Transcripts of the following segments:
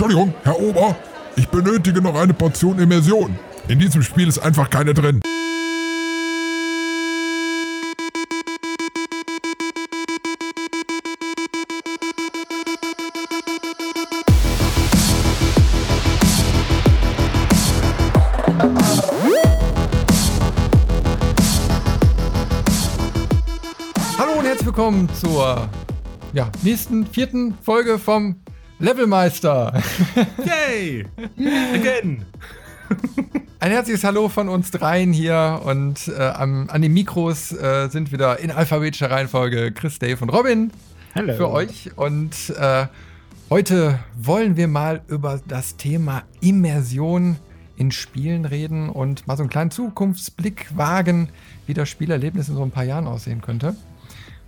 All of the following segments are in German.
Entschuldigung, Herr Ober, ich benötige noch eine Portion Immersion. In diesem Spiel ist einfach keine drin. Hallo und herzlich willkommen zur ja, nächsten vierten Folge vom Levelmeister. Yay! Again! Ein herzliches Hallo von uns dreien hier und äh, am, an den Mikros äh, sind wieder in alphabetischer Reihenfolge Chris, Dave und Robin Hallo. für euch. Und äh, heute wollen wir mal über das Thema Immersion in Spielen reden und mal so einen kleinen Zukunftsblick wagen, wie das Spielerlebnis in so ein paar Jahren aussehen könnte.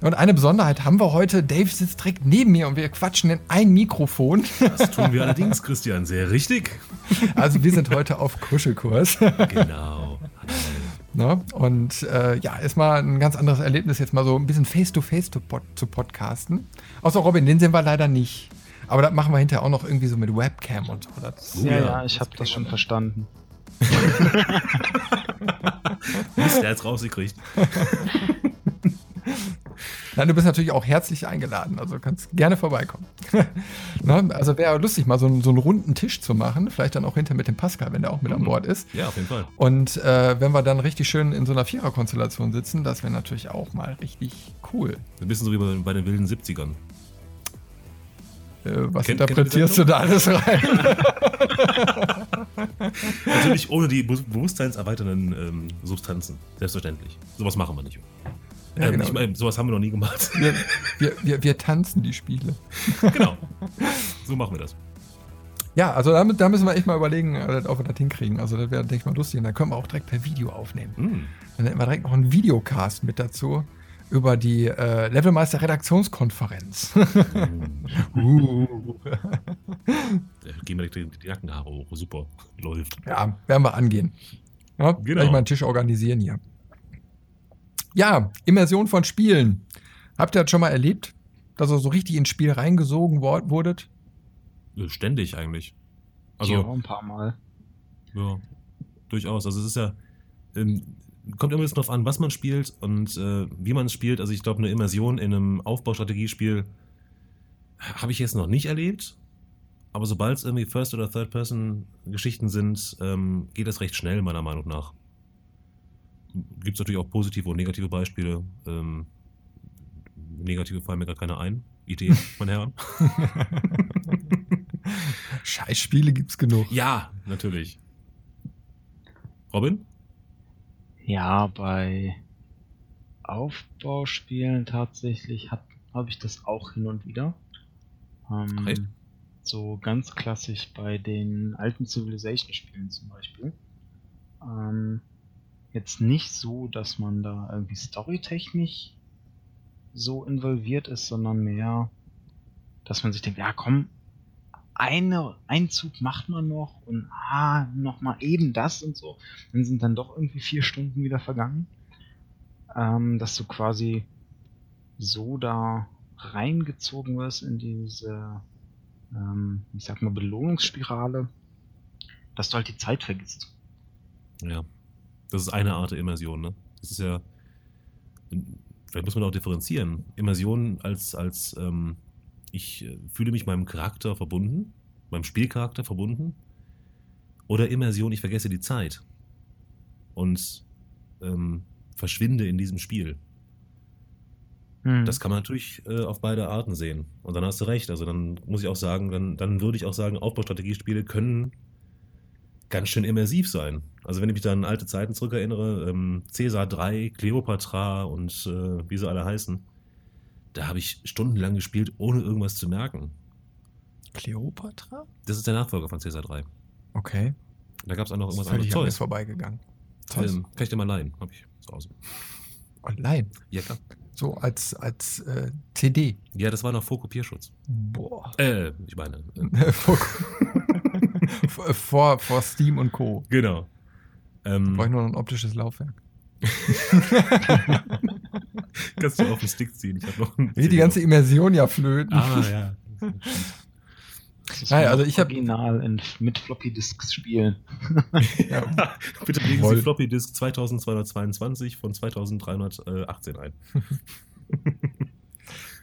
Und eine Besonderheit haben wir heute. Dave sitzt direkt neben mir und wir quatschen in ein Mikrofon. Das tun wir allerdings, Christian, sehr richtig. Also wir sind heute auf Kuschelkurs. Genau. Ne? Und äh, ja, ist mal ein ganz anderes Erlebnis, jetzt mal so ein bisschen face-to-face zu, pod zu podcasten. Außer Robin, den sehen wir leider nicht. Aber das machen wir hinterher auch noch irgendwie so mit Webcam und so. Das, ja, ja, ja, ich habe das schon verstanden. Mist, der hat's rausgekriegt. Nein, du bist natürlich auch herzlich eingeladen, also kannst gerne vorbeikommen. ne? Also wäre lustig, mal so, einen- so einen runden Tisch zu machen, vielleicht dann auch hinter mit dem Pascal, wenn der auch mit an Bord ist. Ja, auf jeden Fall. Und äh, wenn wir dann richtig schön in so einer Viererkonstellation sitzen, das wäre natürlich auch mal richtig cool. Ein bisschen so wie bei, bei den wilden 70ern. Äh, was Kennt- interpretierst kennt du da alles rein? Natürlich ohne die be- bewusstseinserweiternden ähm, Substanzen. Selbstverständlich. Sowas machen wir nicht. Ja, ähm, genau. ich meine, sowas haben wir noch nie gemacht. wir, wir, wir, wir tanzen die Spiele. genau. So machen wir das. Ja, also damit, da müssen wir echt mal überlegen, äh, ob wir das hinkriegen. Also das wäre, denke ich mal, lustig. Und dann können wir auch direkt per Video aufnehmen. Hm. Dann hätten wir direkt noch einen Videocast mit dazu über die äh, Levelmeister Redaktionskonferenz. uh. Da gehen wir direkt die, die Nackenhaare hoch. Super. Läuft. Ja, werden wir angehen. Ja, Genau. Gleich mal einen Tisch organisieren hier. Ja, Immersion von Spielen. Habt ihr das schon mal erlebt? Dass ihr so richtig ins Spiel reingesogen wurdet? Ständig eigentlich. Also, ja, ein paar Mal. Ja, durchaus. Also es ist ja, ähm, kommt immer ein bisschen drauf an, was man spielt und äh, wie man es spielt. Also ich glaube, eine Immersion in einem Aufbaustrategiespiel habe ich jetzt noch nicht erlebt. Aber sobald es irgendwie First- oder Third-Person-Geschichten sind, ähm, geht das recht schnell, meiner Meinung nach. Gibt es natürlich auch positive und negative Beispiele. Ähm, negative fallen mir gar keine ein. Idee, meine Herren. Scheißspiele gibt's genug. ja, natürlich. Robin? Ja, bei Aufbauspielen tatsächlich habe ich das auch hin und wieder. Ähm, Ach, echt? so ganz klassisch bei den alten Civilization-Spielen zum Beispiel. Ähm, jetzt nicht so, dass man da irgendwie storytechnisch so involviert ist, sondern mehr, dass man sich denkt, ja komm, eine, ein Zug macht man noch und ah, noch mal eben das und so. Dann sind dann doch irgendwie vier Stunden wieder vergangen. Ähm, dass du quasi so da reingezogen wirst in diese, ähm, ich sag mal, Belohnungsspirale, dass du halt die Zeit vergisst. Ja, das ist eine Art der Immersion, ne? Das ist ja, vielleicht muss man auch differenzieren. Immersion als, als ähm, ich äh, fühle mich meinem Charakter verbunden, meinem Spielcharakter verbunden. Oder Immersion, ich vergesse die Zeit und ähm, verschwinde in diesem Spiel. Hm. Das kann man natürlich äh, auf beide Arten sehen. Und dann hast du recht. Also dann muss ich auch sagen, dann, dann würde ich auch sagen, Aufbaustrategiespiele können ganz schön immersiv sein. Also wenn ich mich da an alte Zeiten zurückerinnere, ähm, Caesar 3, Cleopatra und äh, wie sie alle heißen, da habe ich stundenlang gespielt, ohne irgendwas zu merken. Kleopatra? Das ist der Nachfolger von Caesar 3. Okay. Da gab es auch noch ist irgendwas anderes. an mir Zeus. vorbeigegangen. Zeus. Ähm, kann ich dir mal leihen, habe ich zu Hause. Online. Ja, klar. So als, als äh, CD. Ja, das war noch vor Kopierschutz. Boah. Äh, ich meine, äh, vor, vor, vor Steam und Co. genau. Ähm, Brauche ich nur noch ein optisches Laufwerk. kannst du auf den Stick ziehen. Ich habe noch einen Wie die ganze Immersion ja flöten. Ah, ja. Das Naja, also ich hab- Original in, mit Floppy Disks spielen. Ja. Bitte legen Voll. Sie Floppy Disk 2222 von 2318 ein.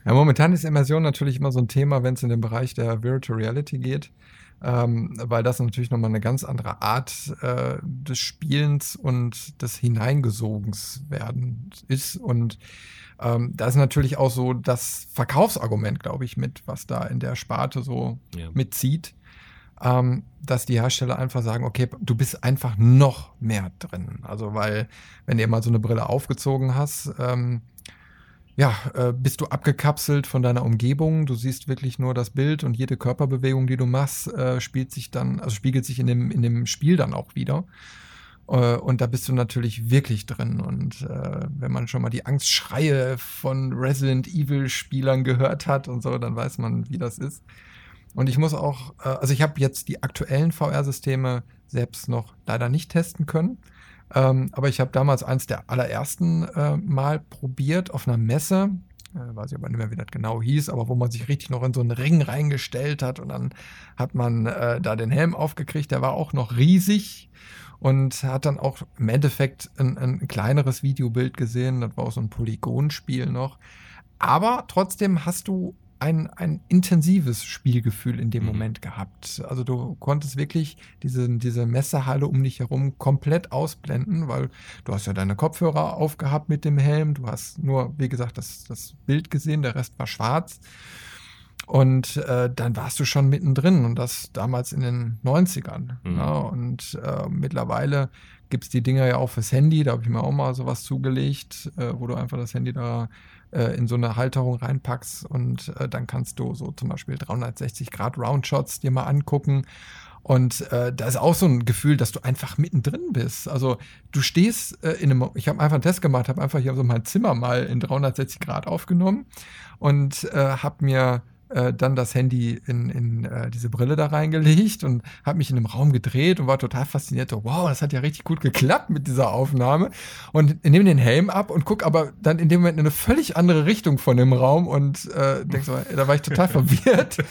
Ja, momentan ist Immersion natürlich immer so ein Thema, wenn es in den Bereich der Virtual Reality geht, ähm, weil das natürlich nochmal eine ganz andere Art äh, des Spielens und des Hineingesogens werden ist. Und ähm, da ist natürlich auch so das Verkaufsargument, glaube ich, mit, was da in der Sparte so Ja. mitzieht, ähm, dass die Hersteller einfach sagen, okay, du bist einfach noch mehr drin. Also weil, wenn du mal so eine Brille aufgezogen hast, ähm, ja, äh, bist du abgekapselt von deiner Umgebung. Du siehst wirklich nur das Bild und jede Körperbewegung, die du machst, äh, spielt sich dann, also spiegelt sich in dem, in dem Spiel dann auch wieder. Äh, und da bist du natürlich wirklich drin. Und äh, wenn man schon mal die Angstschreie von Resident Evil-Spielern gehört hat und so, dann weiß man, wie das ist. Und ich muss auch, äh, also ich habe jetzt die aktuellen VR-Systeme selbst noch leider nicht testen können. Ähm, aber ich habe damals eins der allerersten äh, Mal probiert auf einer Messe. Äh, weiß ich aber nicht mehr, wie das genau hieß, aber wo man sich richtig noch in so einen Ring reingestellt hat und dann hat man äh, da den Helm aufgekriegt. Der war auch noch riesig und hat dann auch im Endeffekt ein, ein kleineres Videobild gesehen. Das war auch so ein Polygonspiel noch. Aber trotzdem hast du ein, ein intensives Spielgefühl in dem Mhm. Moment gehabt. Also du konntest wirklich diese, diese Messehalle um dich herum komplett ausblenden, weil du hast ja deine Kopfhörer aufgehabt mit dem Helm. Du hast nur, wie gesagt, das, das Bild gesehen, der Rest war schwarz. Und äh, dann warst du schon mittendrin und das damals in den 90ern. Mhm. Ja, und äh, mittlerweile gibt es die Dinger ja auch fürs Handy. Da habe ich mir auch mal sowas zugelegt, äh, wo du einfach das Handy da äh, in so eine Halterung reinpackst und äh, dann kannst du so zum Beispiel 360 Grad Roundshots dir mal angucken. Und äh, da ist auch so ein Gefühl, dass du einfach mittendrin bist. Also du stehst äh, in einem, ich habe einfach einen Test gemacht, habe einfach hier so mein Zimmer mal in 360 Grad aufgenommen und äh, habe mir äh, dann das Handy in, in äh, diese Brille da reingelegt und habe mich in einem Raum gedreht und war total fasziniert. So, wow, das hat ja richtig gut geklappt mit dieser Aufnahme. Und nehme den Helm ab und guck aber dann in dem Moment in eine völlig andere Richtung von dem Raum und äh, denk so, da war ich total verwirrt.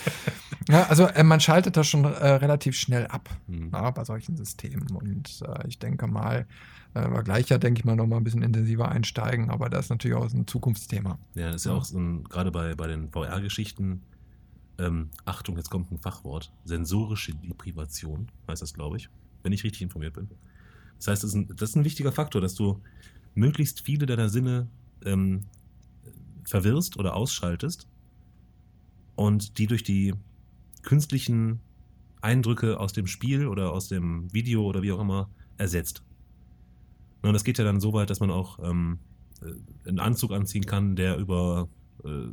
Ja, also äh, man schaltet das schon äh, relativ schnell ab Mhm. ja, bei solchen Systemen. Und äh, ich denke mal, wir gleich ja, denke ich mal, noch mal ein bisschen intensiver einsteigen, aber das ist natürlich auch ein Zukunftsthema. Ja, das ist ja auch so ein, gerade bei, bei den VR-Geschichten, ähm, Achtung, jetzt kommt ein Fachwort, sensorische Deprivation, heißt das, glaube ich, wenn ich richtig informiert bin. Das heißt, das ist ein, das ist ein wichtiger Faktor, dass du möglichst viele deiner Sinne ähm, verwirrst oder ausschaltest und die durch die künstlichen Eindrücke aus dem Spiel oder aus dem Video oder wie auch immer ersetzt. Und das geht ja dann so weit, dass man auch ähm, äh, einen Anzug anziehen kann, der über, äh,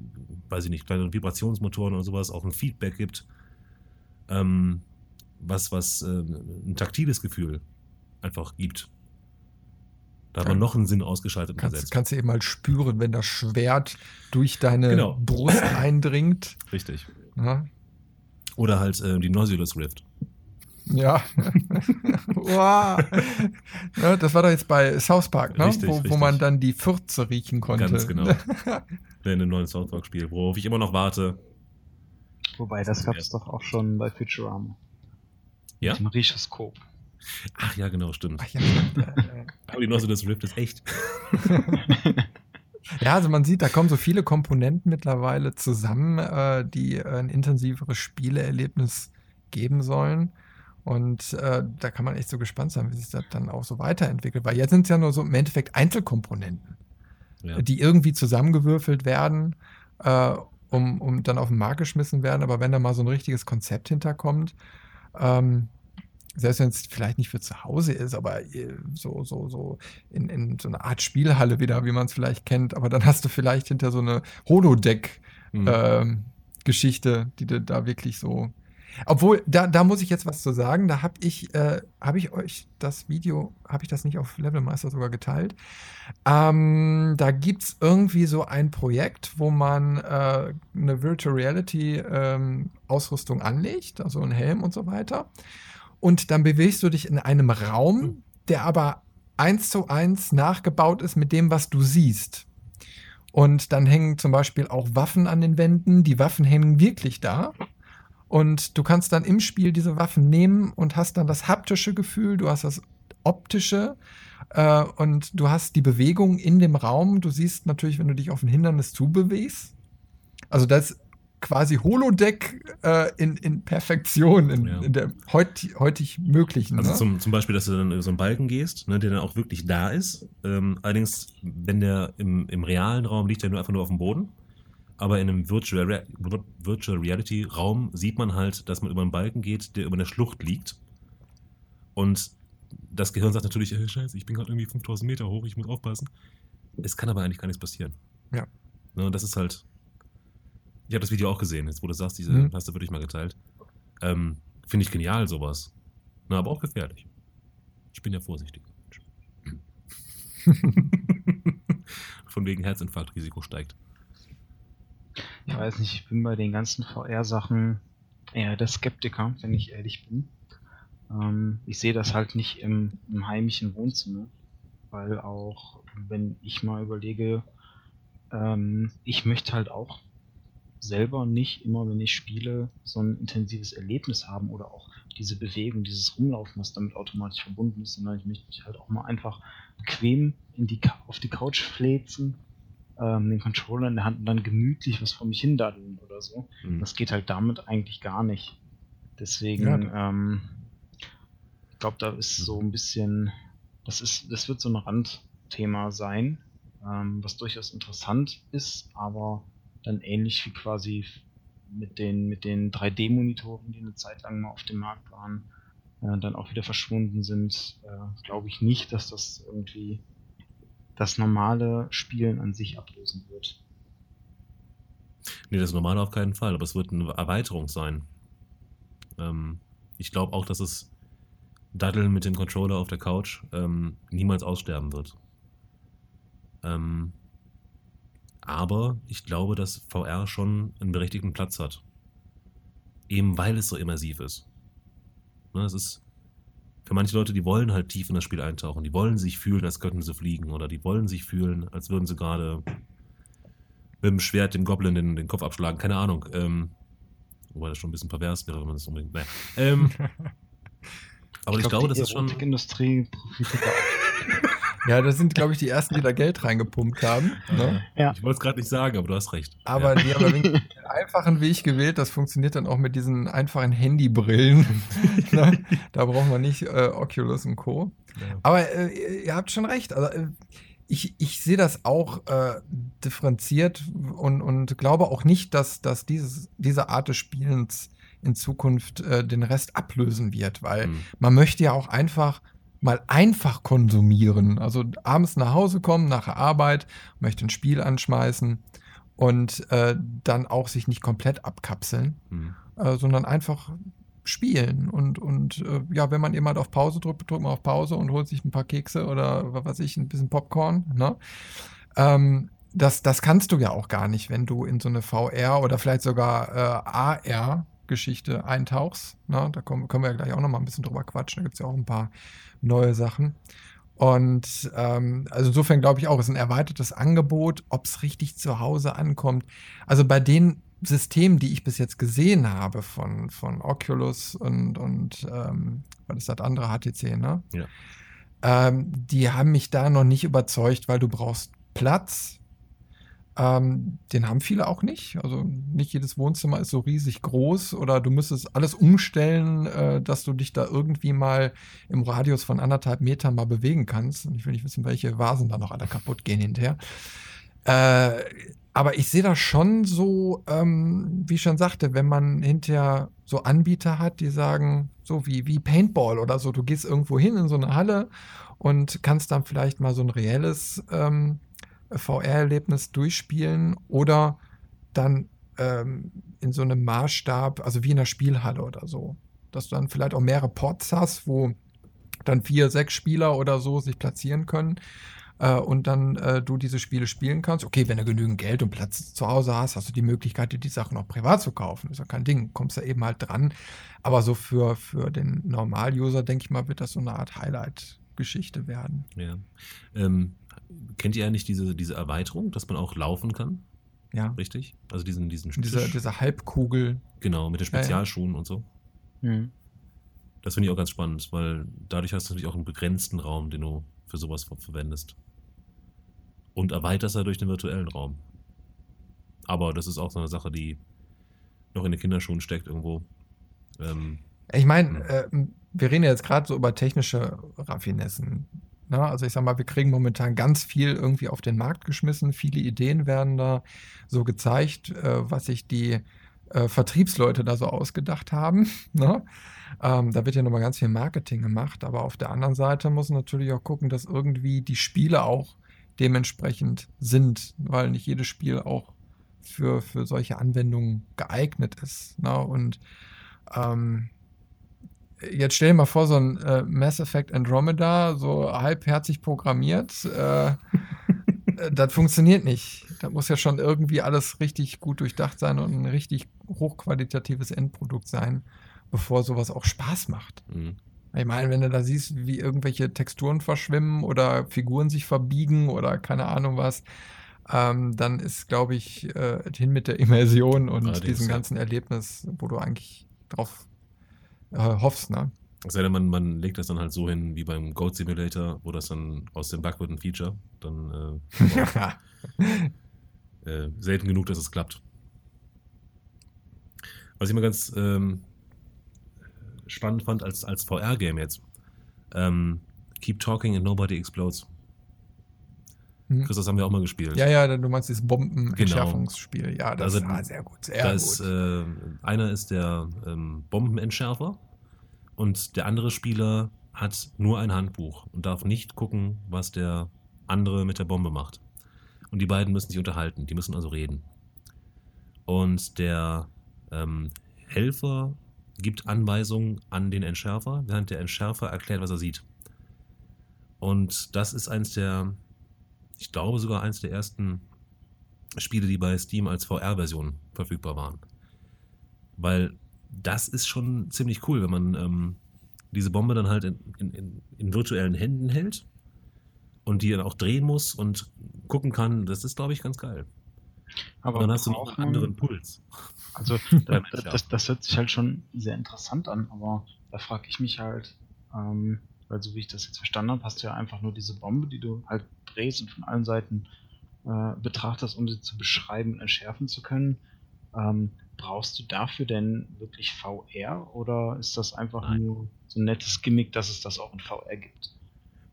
weiß ich nicht, kleine Vibrationsmotoren oder sowas auch ein Feedback gibt, ähm, was, was äh, ein taktiles Gefühl einfach gibt. Da hat man Kann- noch einen Sinn ausgeschaltet Kannst, kannst du eben mal spüren, wenn das Schwert durch deine Genau. Brust eindringt. Richtig. Ja. Oder halt äh, die Noiseless Rift. Ja. wow. ja. Das war doch jetzt bei South Park, ne? Richtig, wo, wo richtig. man dann die Fürze riechen konnte. Ganz genau. In dem neuen South Park-Spiel, worauf ich immer noch warte. Wobei, das gab es doch auch schon bei Futurama. Ja? Mit dem Richoskop. Ach ja, genau, stimmt. Ach ja, stimmt. Aber die Noiseless Rift ist echt. Ja, also man sieht, da kommen so viele Komponenten mittlerweile zusammen, äh, die äh, ein intensiveres Spieleerlebnis geben sollen. Und äh, da kann man echt so gespannt sein, wie sich das dann auch so weiterentwickelt. Weil jetzt sind es ja nur so im Endeffekt Einzelkomponenten, Ja. die irgendwie zusammengewürfelt werden, äh, um, um dann auf den Markt geschmissen werden. Aber wenn da mal so ein richtiges Konzept hinterkommt, ähm, selbst wenn es vielleicht nicht für zu Hause ist, aber äh, so, so, so in, in so eine Art Spielhalle wieder, wie man es vielleicht kennt, aber dann hast du vielleicht hinter so eine Mhm. Holodeck-Geschichte, ähm, die du da wirklich so. Obwohl, da, da muss ich jetzt was zu sagen. Da habe ich, äh, habe ich euch das Video, habe ich das nicht auf Levelmeister sogar geteilt? Ähm, da gibt es irgendwie so ein Projekt, wo man äh, eine Virtual Reality ähm, Ausrüstung anlegt, also einen Helm und so weiter. Und dann bewegst du dich in einem Raum, der aber eins zu eins nachgebaut ist mit dem, was du siehst. Und dann hängen zum Beispiel auch Waffen an den Wänden. Die Waffen hängen wirklich da. Und du kannst dann im Spiel diese Waffen nehmen und hast dann das haptische Gefühl, du hast das optische äh, und du hast die Bewegung in dem Raum. Du siehst natürlich, wenn du dich auf ein Hindernis zubewegst. Also das quasi Holodeck äh, in, in Perfektion, in, Ja. in der heut, heutig möglichen. Also ne? zum, zum Beispiel, dass du dann so einen Balken gehst, ne, der dann auch wirklich da ist. Ähm, allerdings, wenn der im, im realen Raum liegt, der nur einfach nur auf dem Boden. Aber in einem Virtual, Rea- Virtual Reality Raum sieht man halt, dass man über einen Balken geht, der über einer Schlucht liegt. Und das Gehirn sagt natürlich, äh, scheiße, ich bin gerade irgendwie 5000 Meter hoch, ich muss aufpassen. Es kann aber eigentlich gar nichts passieren. Ja. Ne, das ist halt, ich habe das Video auch gesehen, jetzt wo du sagst, diese Mhm. hast du wirklich mal geteilt. Ähm, Finde ich genial, sowas. Na, aber auch gefährlich. Ich bin ja vorsichtig. Von wegen Herzinfarktrisiko steigt. Ich weiß nicht, ich bin bei den ganzen VR-Sachen eher der Skeptiker, wenn ich ehrlich bin. Ähm, ich sehe das halt nicht im, im heimischen Wohnzimmer, weil auch, wenn ich mal überlege, ähm, ich möchte halt auch selber nicht immer, wenn ich spiele, so ein intensives Erlebnis haben oder auch diese Bewegung, dieses Rumlaufen, was damit automatisch verbunden ist, sondern ich möchte mich halt auch mal einfach bequem in die, auf die Couch fläzen, ähm, den Controller in der Hand und dann gemütlich was vor mich hindaddeln oder so. Mhm. Das geht halt damit eigentlich gar nicht. Deswegen, Ja. ähm, ich glaube, da ist so ein bisschen, das ist, das wird so ein Randthema sein, ähm, was durchaus interessant ist, aber dann ähnlich wie quasi mit den, mit den 3D-Monitoren, die eine Zeit lang mal auf dem Markt waren, äh, dann auch wieder verschwunden sind, äh, glaube ich nicht, dass das irgendwie das normale Spielen an sich ablösen wird. Nee, das normale auf keinen Fall, aber es wird eine Erweiterung sein. Ähm, ich glaube auch, dass es Daddeln mit dem Controller auf der Couch ähm, niemals aussterben wird. Ähm, aber ich glaube, dass VR schon einen berechtigten Platz hat. Eben weil es so immersiv ist. Ne, es ist für manche Leute, die wollen halt tief in das Spiel eintauchen. Die wollen sich fühlen, als könnten sie fliegen. Oder die wollen sich fühlen, als würden sie gerade mit dem Schwert dem Goblin den, den Kopf abschlagen. Keine Ahnung. Ähm, wobei das schon ein bisschen pervers wäre, wenn man das unbedingt. Naja. Ähm, aber ich, glaub, glaube, die das ist schon. Auch. Ja, das sind, glaube ich, die ersten, die da Geld reingepumpt haben. Ne? Ja. Ich wollte es gerade nicht sagen, aber du hast recht. Aber ja. die haben einfachen Weg gewählt. Das funktioniert dann auch mit diesen einfachen Handybrillen. ne? Da braucht man nicht äh, Oculus und Co. Ja. Aber äh, ihr habt schon recht. Also, äh, ich, ich sehe das auch äh, differenziert und, und glaube auch nicht, dass, dass dieses, diese Art des Spielens in Zukunft äh, den Rest ablösen wird, weil Hm. man möchte ja auch einfach mal einfach konsumieren. Also abends nach Hause kommen, nach der Arbeit, möchte ein Spiel anschmeißen und äh, dann auch sich nicht komplett abkapseln, Hm. äh, sondern einfach spielen. Und, und äh, ja, wenn man eben halt auf Pause drückt, drückt man auf Pause und holt sich ein paar Kekse oder was weiß ich, ein bisschen Popcorn. Ne? Ähm, das, das kannst du ja auch gar nicht, wenn du in so eine VR oder vielleicht sogar äh, AR-Geschichte eintauchst. Ne? Da kommen, können wir ja gleich auch noch mal ein bisschen drüber quatschen. Da gibt es ja auch ein paar neue Sachen. Und ähm, also insofern glaube ich auch, es ist ein erweitertes Angebot, ob es richtig zu Hause ankommt. Also bei den Systemen, die ich bis jetzt gesehen habe von, von Oculus und, und ähm, was ist das andere HTC, ne? Ja. Ähm, die haben mich da noch nicht überzeugt, weil du brauchst Platz. Ähm, den haben viele auch nicht. Also nicht jedes Wohnzimmer ist so riesig groß oder du müsstest alles umstellen, äh, dass du dich da irgendwie mal im Radius von anderthalb Metern mal bewegen kannst. Und ich will nicht wissen, welche Vasen da noch alle kaputt gehen hinterher. Äh, aber ich sehe das schon so, ähm, wie ich schon sagte, wenn man hinterher so Anbieter hat, die sagen, so wie, wie Paintball oder so, du gehst irgendwo hin in so eine Halle und kannst dann vielleicht mal so ein reelles ähm, VR-Erlebnis durchspielen oder dann ähm, in so einem Maßstab, also wie in einer Spielhalle oder so, dass du dann vielleicht auch mehrere Pots hast, wo dann vier, sechs Spieler oder so sich platzieren können äh, und dann äh, du diese Spiele spielen kannst. Okay, wenn du genügend Geld und Platz zu Hause hast, hast du die Möglichkeit, dir die Sachen auch privat zu kaufen. Ist ja kein Ding, kommst da eben halt dran. Aber so für, für den Normal-User, denke ich mal, wird das so eine Art Highlight-Geschichte werden. Ja. Ähm, kennt ihr eigentlich diese, diese Erweiterung, dass man auch laufen kann? Ja. richtig? Also diesen, diesen Diese, diese Halbkugel. Genau, mit den Ja, ja. Spezialschuhen und so. Hm. Das finde ich auch ganz spannend, weil dadurch hast du natürlich auch einen begrenzten Raum, den du für sowas ver verwendest. Und erweiterst dadurch den virtuellen Raum. Aber das ist auch so eine Sache, die noch in den Kinderschuhen steckt irgendwo. Ähm, Ich meine, äh, wir reden ja jetzt gerade so über technische Raffinessen. Ne? Also ich sag mal, wir kriegen momentan ganz viel irgendwie auf den Markt geschmissen. Viele Ideen werden da so gezeigt, äh, was sich die äh, Vertriebsleute da so ausgedacht haben. Ne? Ähm, da wird ja nochmal ganz viel Marketing gemacht. Aber auf der anderen Seite muss man natürlich auch gucken, dass irgendwie die Spiele auch dementsprechend sind, weil nicht jedes Spiel auch für, für solche Anwendungen geeignet ist. Ne? Und ähm, jetzt stell dir mal vor, so ein äh, Mass Effect Andromeda, so halbherzig programmiert, äh, äh, das funktioniert nicht. Da muss ja schon irgendwie alles richtig gut durchdacht sein und ein richtig hochqualitatives Endprodukt sein, bevor sowas auch Spaß macht. mh. Ich meine, wenn du da siehst, wie irgendwelche Texturen verschwimmen oder Figuren sich verbiegen oder keine Ahnung was, ähm, dann ist, glaube ich, äh, hin mit der Immersion und Allerdings, diesem ja. ganzen Erlebnis, wo du eigentlich drauf äh, hoffst, ne? Es sei denn, man, man legt das dann halt so hin wie beim Goat Simulator, wo das dann aus dem Bug wird ein Feature. Dann äh, äh, selten genug, dass es klappt. Was ich mal ganz ähm, spannend fand als, als VR-Game jetzt. Ähm, Keep Talking and Nobody Explodes. Hm. Chris, das haben wir auch mal gespielt. Ja, ja, du meinst dieses Bombenentschärfungsspiel. Ja, das Also, war sehr gut, sehr da gut. äh, einer ist der ähm, Bombenentschärfer und der andere Spieler hat nur ein Handbuch und darf nicht gucken, was der andere mit der Bombe macht. Und die beiden müssen sich unterhalten, die müssen also reden. Und der ähm, Helfer gibt Anweisungen an den Entschärfer, während der Entschärfer erklärt, was er sieht. Und das ist eins der, ich glaube sogar eins der ersten Spiele, die bei Steam als VR-Version verfügbar waren. Weil das ist schon ziemlich cool, wenn man ähm, diese Bombe dann halt in, in, in, virtuellen Händen hält und die dann auch drehen muss und gucken kann. Das ist, glaube ich, ganz geil. Aber Und dann hast du noch einen anderen Puls. Also da, das, das hört sich halt schon sehr interessant an, aber da frage ich mich halt, ähm, weil so wie ich das jetzt verstanden habe, hast du ja einfach nur diese Bombe, die du halt drehst und von allen Seiten äh, betrachtest, um sie zu beschreiben und entschärfen zu können. Ähm, brauchst du dafür denn wirklich VR oder ist das einfach Nein. nur so ein nettes Gimmick, dass es das auch in VR gibt?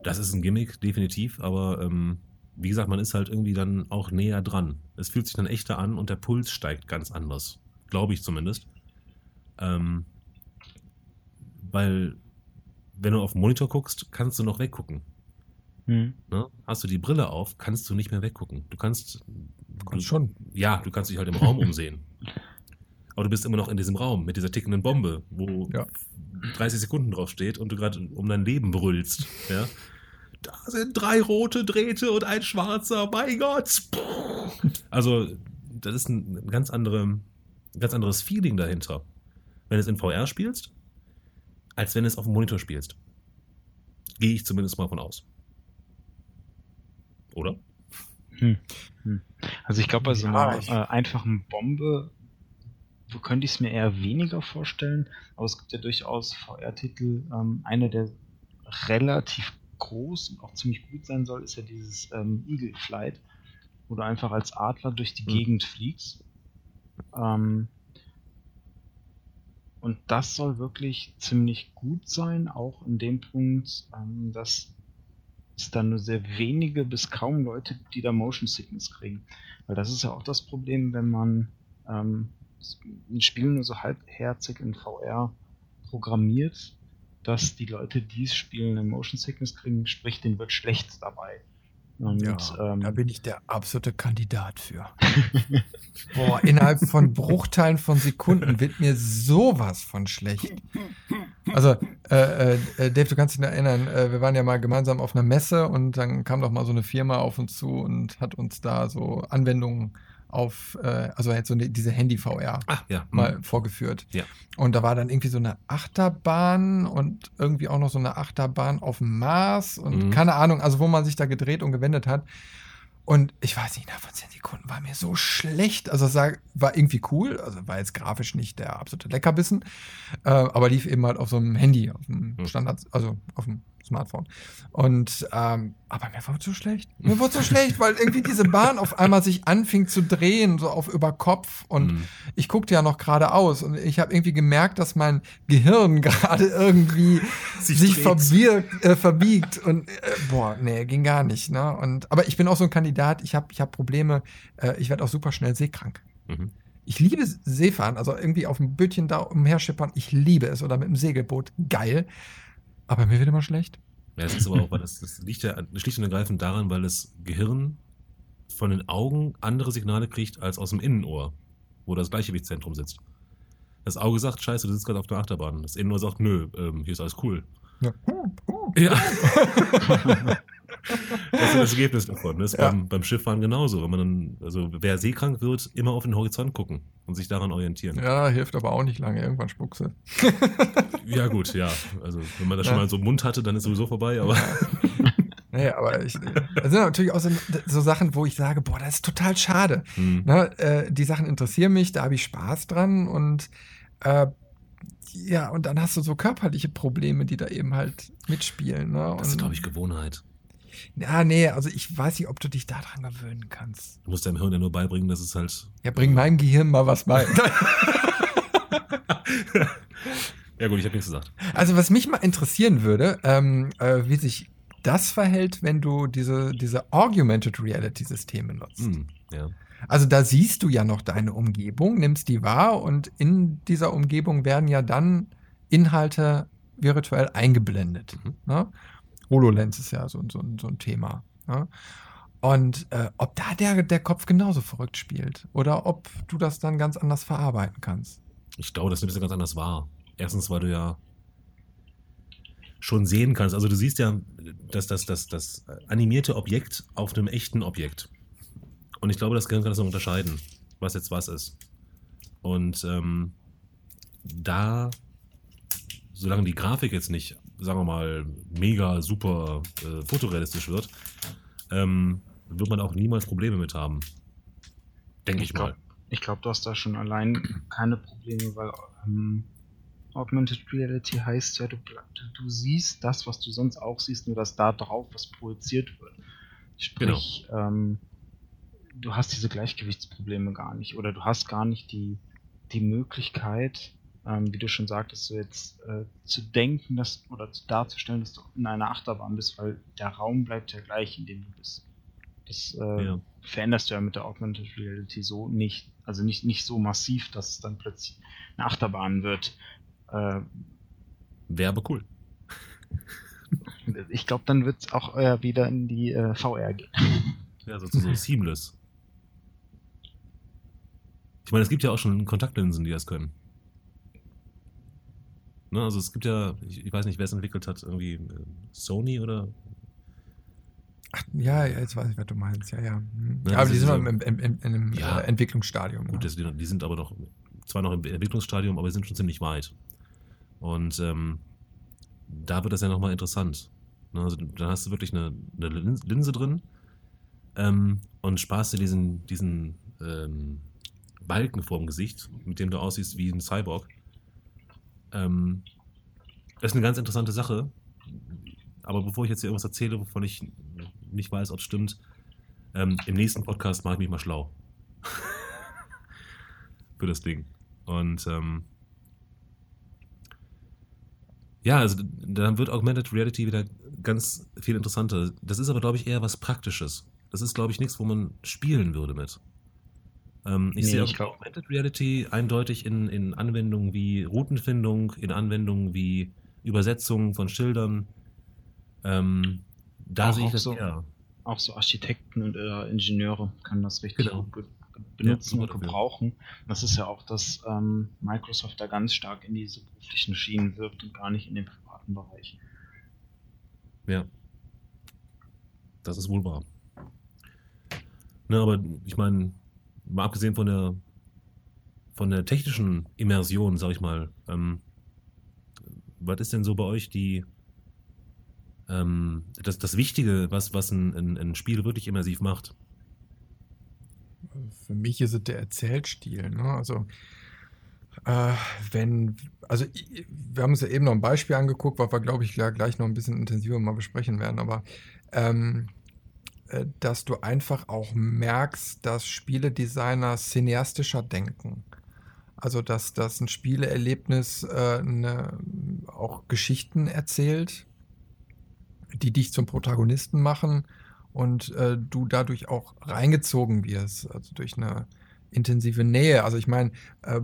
Das ist ein Gimmick, definitiv, aber ähm, wie gesagt, man ist halt irgendwie dann auch näher dran. Es fühlt sich dann echter an und der Puls steigt ganz anders. Glaube ich zumindest. Ähm, weil, wenn du auf den Monitor guckst, kannst du noch weggucken. Hm. Ne? Hast du die Brille auf, kannst du nicht mehr weggucken. Du kannst. Du kannst schon. Ja, du kannst dich halt im Raum umsehen. Aber du bist immer noch in diesem Raum mit dieser tickenden Bombe, wo Ja. 30 Sekunden drauf steht und du gerade um dein Leben brüllst. Ja? Da sind drei rote Drähte und ein schwarzer, mein Gott! Also, das ist ein ganz, andere, ein ganz anderes Feeling dahinter, wenn du es in VR spielst, als wenn du es auf dem Monitor spielst. Gehe ich zumindest mal von aus. Oder? Hm. Hm. Also ich glaube, bei so Ja, einer ich- äh, einfachen Bombe wo könnte ich es mir eher weniger vorstellen, aber es gibt ja durchaus VR-Titel. Ähm, einer, der relativ groß und auch ziemlich gut sein soll, ist ja dieses ähm, Eagle Flight, wo du einfach als Adler durch die Hm. Gegend fliegst. Ähm, und das soll wirklich ziemlich gut sein, auch in dem Punkt, ähm, dass es dann nur sehr wenige bis kaum Leute gibt, die da Motion Sickness kriegen. Weil das ist ja auch das Problem, wenn man ähm, ein Spiel nur so halbherzig in VR programmiert, dass die Leute, die es spielen, eine Motion Sickness kriegen, sprich, denen wird schlecht dabei. Und, Ja, ähm, da bin ich der absolute Kandidat für. Boah, innerhalb von Bruchteilen von Sekunden wird mir sowas von schlecht. Also, äh, äh, Dave, du kannst dich noch erinnern, äh, wir waren ja mal gemeinsam auf einer Messe und dann kam doch mal so eine Firma auf uns zu und hat uns da so Anwendungen auf, äh, also halt so eine, diese Handy-VR Ah, ja. mal vorgeführt. Ja. Und da war dann irgendwie so eine Achterbahn und irgendwie auch noch so eine Achterbahn auf dem Mars und Mhm. keine Ahnung, also wo man sich da gedreht und gewendet hat. Und ich weiß nicht, nach 10 Sekunden war mir so schlecht. Also es war irgendwie cool, also war jetzt grafisch nicht der absolute Leckerbissen, äh, aber lief eben halt auf so einem Handy, auf dem Hm. Standard, also auf dem Smartphone. Und ähm, aber mir wurde so schlecht. Mir wurde so schlecht, weil irgendwie diese Bahn auf einmal sich anfing zu drehen, so auf über Kopf. Und Hm. ich guckte ja noch geradeaus und ich habe irgendwie gemerkt, dass mein Gehirn gerade irgendwie Sich sich, verbirgt, äh, verbiegt und äh, boah, nee, ging gar nicht. Ne? Und aber ich bin auch so ein Kandidat. Ich habe ich hab Probleme. Äh, ich werde auch super schnell seekrank. Mhm. Ich liebe Seefahren, also irgendwie auf dem Bötchen da umherschippern. Ich liebe es oder mit dem Segelboot, geil. Aber mir wird immer schlecht. Ja, das ist aber auch, weil das, das liegt ja schlicht und ergreifend daran, weil das Gehirn von den Augen andere Signale kriegt als aus dem Innenohr, wo das Gleichgewichtszentrum sitzt. Das Auge sagt, scheiße, du sitzt gerade auf der Achterbahn. Das Innenohr sagt, nö, ähm, hier ist alles cool. Ja. Ja. das ist das Ergebnis davon. Das ist Ja. beim, beim Schifffahren genauso. Wenn man dann, also wer seekrank wird, immer auf den Horizont gucken und sich daran orientieren. Ja, hilft aber auch nicht lange. Irgendwann spuckse. Ja, gut, ja. Also wenn man das Ja. schon mal so im Mund hatte, dann ist sowieso vorbei, aber Nee, aber ich, das sind natürlich auch so, so Sachen, wo ich sage, boah, das ist total schade. hm, Ne, äh, die Sachen interessieren mich, da habe ich Spaß dran und äh, ja, und dann hast du so körperliche Probleme, die da eben halt mitspielen. Ne? das ist, glaube ich, Gewohnheit. Ja, nee, also ich weiß nicht, ob du dich daran gewöhnen kannst. Du musst deinem Hirn ja nur beibringen, dass es halt. Ja, bring meinem Gehirn mal was bei. Ja, gut, ich habe nichts gesagt. also, was mich mal interessieren würde, ähm, äh, wie sich das verhält, wenn du diese, diese Augmented Reality Systeme nutzt. Hm, ja. Also da siehst du ja noch deine Umgebung, nimmst die wahr und in dieser Umgebung werden ja dann Inhalte virtuell eingeblendet. Mhm. Ne? HoloLens ist ja so, so, so ein Thema. Ne? Und äh, ob da der, der Kopf genauso verrückt spielt oder ob du das dann ganz anders verarbeiten kannst. Ich glaube, das es ja ganz anders wahr. Erstens, weil du ja schon sehen kannst. Also du siehst ja das, das, das, das animierte Objekt auf einem echten Objekt. Und ich glaube, das Gehirn kann das noch unterscheiden, was jetzt was ist. Und ähm, da, solange die Grafik jetzt nicht, sagen wir mal, mega super äh, fotorealistisch wird, ähm, wird man auch niemals Probleme mit haben. Denke ich, Ich glaub- mal. Ich glaube, du hast da schon allein keine Probleme, weil ähm, Augmented Reality heißt ja, du, du, siehst das, was du sonst auch siehst, nur dass da drauf was projiziert wird. Sprich, ähm, du hast diese Gleichgewichtsprobleme gar nicht oder du hast gar nicht die, die Möglichkeit, ähm, wie du schon sagtest, so jetzt äh, zu denken dass, oder zu darzustellen, dass du in einer Achterbahn bist, weil der Raum bleibt ja gleich, in dem du bist. Das äh, Ja. veränderst du ja mit der Augmented Reality so nicht. Also nicht, nicht so massiv, dass es dann plötzlich eine Achterbahn wird. Äh, Wäre aber cool. ich glaube, dann wird es auch eher wieder in die äh, VR gehen. Ja, so, so seamless. Ich meine, es gibt ja auch schon Kontaktlinsen, die das können. Ne, also es gibt ja, ich, ich weiß nicht, wer es entwickelt hat, irgendwie äh, Sony oder Ach, ja, ja, jetzt weiß ich, was du meinst. Ja, ja. Hm. Ja, aber die sind so- noch im, im, im, in einem Ja. äh, Entwicklungsstadium. Gut, ne? das, die sind aber noch, zwar noch im Entwicklungsstadium, aber die sind schon ziemlich weit. Und ähm, da wird das ja nochmal interessant. Ne, Also, dann hast du wirklich eine, eine Lin- Linse drin ähm, und sparst dir diesen, diesen ähm, Balken vorm Gesicht, mit dem du aussiehst wie ein Cyborg. Ähm, das ist eine ganz interessante Sache. Aber bevor ich jetzt hier irgendwas erzähle, wovon ich nicht weiß, ob es stimmt, ähm, im nächsten Podcast mache ich mich mal schlau. Für das Ding. Und ähm, ja, also dann wird Augmented Reality wieder ganz viel interessanter. Das ist aber, glaube ich, eher was Praktisches. Das ist, glaube ich, nichts, wo man spielen würde mit. Ähm, ich Nee, sehe ich auch glaub- Augmented Reality eindeutig in, in Anwendungen wie Routenfindung, in Anwendungen wie Übersetzung von Schildern. Ähm, da Auch- sehe ich auch das so. eher. Auch so Architekten und äh, Ingenieure können das richtig Genau. gut be benutzen super und gebrauchen. Das ist ja auch, dass ähm, Microsoft da ganz stark in diese beruflichen Schienen wirkt und gar nicht in den privaten Bereich. Ja. Das ist wohl wahr. Ne, aber ich meine, mal abgesehen von der von der technischen Immersion, sag ich mal, ähm, was ist denn so bei euch die ähm, das, das Wichtige, was, was ein, ein, ein Spiel wirklich immersiv macht? für mich ist es der Erzählstil. Ne? Also äh, wenn, also wir haben uns ja eben noch ein Beispiel angeguckt, was wir, glaube ich, gleich noch ein bisschen intensiver mal besprechen werden, aber ähm, äh, dass du einfach auch merkst, dass Spieledesigner cineastischer denken. Also, dass, dass ein Spieleerlebnis äh, ne, auch Geschichten erzählt, die dich zum Protagonisten machen und äh, du dadurch auch reingezogen wirst, also durch eine intensive Nähe. Also ich meine, äh,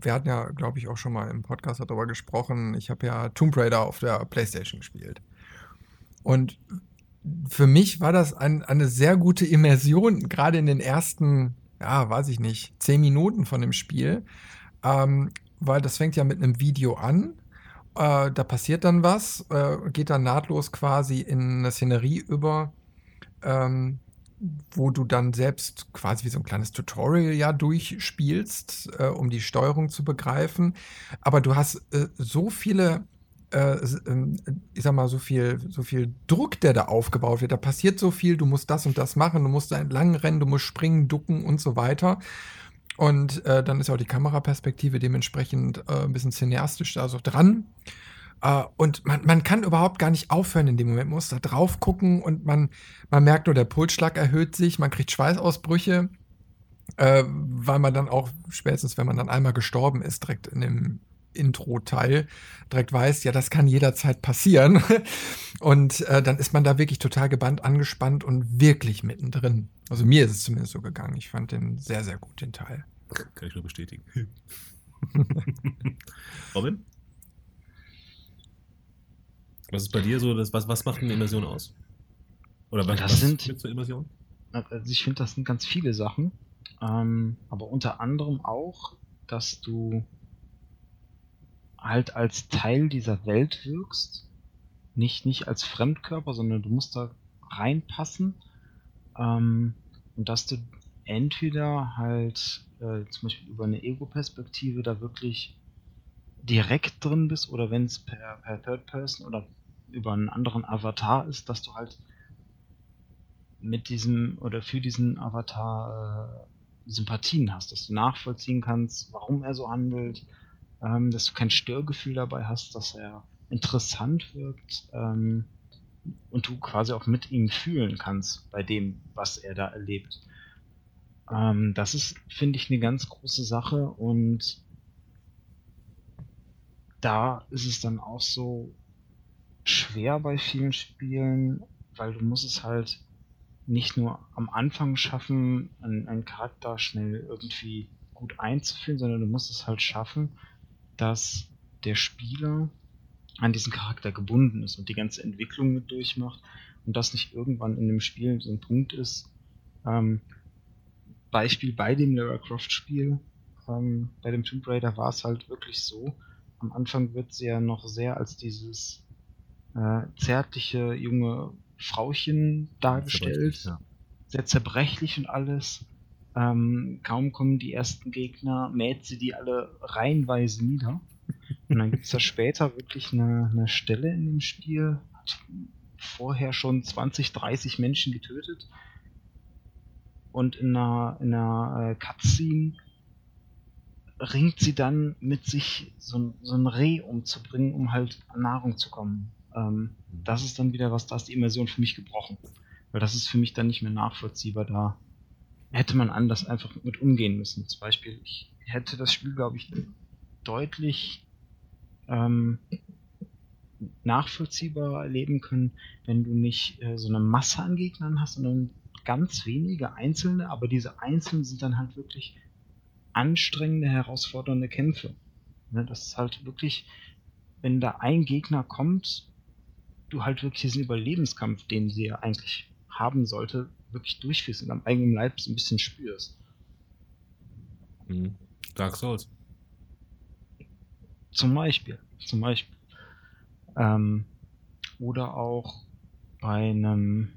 wir hatten ja, glaube ich, auch schon mal im Podcast darüber gesprochen. Ich habe ja Tomb Raider auf der PlayStation gespielt. Und für mich war das ein, eine sehr gute Immersion, gerade in den ersten, ja, weiß ich nicht, zehn Minuten von dem Spiel. Ähm, weil das fängt ja mit einem Video an. Äh, da passiert dann was, äh, geht dann nahtlos quasi in eine Szenerie über, ähm, wo du dann selbst quasi wie so ein kleines Tutorial ja durchspielst, äh, um die Steuerung zu begreifen. Aber du hast äh, so viele ich sag mal, so viel, so viel Druck, der da aufgebaut wird. Da passiert so viel, du musst das und das machen, du musst da entlang rennen, du musst springen, ducken und so weiter. Und äh, dann ist auch die Kameraperspektive dementsprechend äh, ein bisschen cineastisch da so dran. Uh, und man, man kann überhaupt gar nicht aufhören in dem Moment. Man muss da drauf gucken und man, man merkt nur, der Pulsschlag erhöht sich, man kriegt Schweißausbrüche, äh, weil man dann auch spätestens, wenn man dann einmal gestorben ist, direkt in dem Intro-Teil direkt weiß, ja, das kann jederzeit passieren. Und äh, dann ist man da wirklich total gebannt, angespannt und wirklich mittendrin. Also mir ist es zumindest so gegangen. Ich fand den sehr, sehr gut, den Teil. Kann ich nur bestätigen. Robin? Was ist bei dir so, das, was, was macht eine Immersion aus? Oder was, das was sind, zur Immersion? Also ich finde, das sind ganz viele Sachen. Ähm, aber unter anderem auch, dass du halt als Teil dieser Welt wirkst. Nicht, nicht als Fremdkörper, sondern du musst da reinpassen. Ähm, und dass du entweder halt äh, zum Beispiel über eine Ego-Perspektive da wirklich direkt drin bist oder wenn es per, per Third Person oder über einen anderen Avatar ist, dass du halt mit diesem oder für diesen Avatar äh, Sympathien hast, dass du nachvollziehen kannst, warum er so handelt, ähm, dass du kein Störgefühl dabei hast, dass er interessant wirkt ähm, und du quasi auch mit ihm fühlen kannst bei dem, was er da erlebt. Ähm, das ist, finde ich, eine ganz große Sache und da ist es dann auch so schwer bei vielen Spielen, weil du musst es halt nicht nur am Anfang schaffen, einen, einen Charakter schnell irgendwie gut einzuführen, sondern du musst es halt schaffen, dass der Spieler an diesen Charakter gebunden ist und die ganze Entwicklung mit durchmacht und das nicht irgendwann in dem Spiel so ein Punkt ist. Ähm, Beispiel bei dem Lara Croft Spiel, ähm, bei dem Tomb Raider war es halt wirklich so. Am Anfang wird sie ja noch sehr als dieses äh, zärtliche junge Frauchen dargestellt. Ja. Sehr zerbrechlich und alles. Ähm, kaum kommen die ersten Gegner, mäht sie die alle reihenweise nieder. Und dann gibt es da später wirklich eine, eine Stelle in dem Spiel, hat vorher schon 20, 30 Menschen getötet. Und in einer, in einer äh, Cutscene ringt sie dann mit sich so, so ein Reh umzubringen, um halt an Nahrung zu kommen. Ähm, das ist dann wieder was, da ist die Immersion für mich gebrochen. Weil das ist für mich dann nicht mehr nachvollziehbar da hätte man anders einfach mit umgehen müssen. Zum Beispiel, ich hätte das Spiel, glaube ich, deutlich ähm, nachvollziehbarer erleben können, wenn du nicht äh, so eine Masse an Gegnern hast, sondern ganz wenige einzelne, aber diese einzelnen sind dann halt wirklich anstrengende, herausfordernde Kämpfe. Ne, das ist halt wirklich, wenn da ein Gegner kommt, du halt wirklich diesen Überlebenskampf, den sie ja eigentlich haben sollte, wirklich durchführst und am eigenen Leib so ein bisschen spürst. Mhm. Dark Souls. Zum Beispiel. Zum Beispiel. Ähm, oder auch bei einem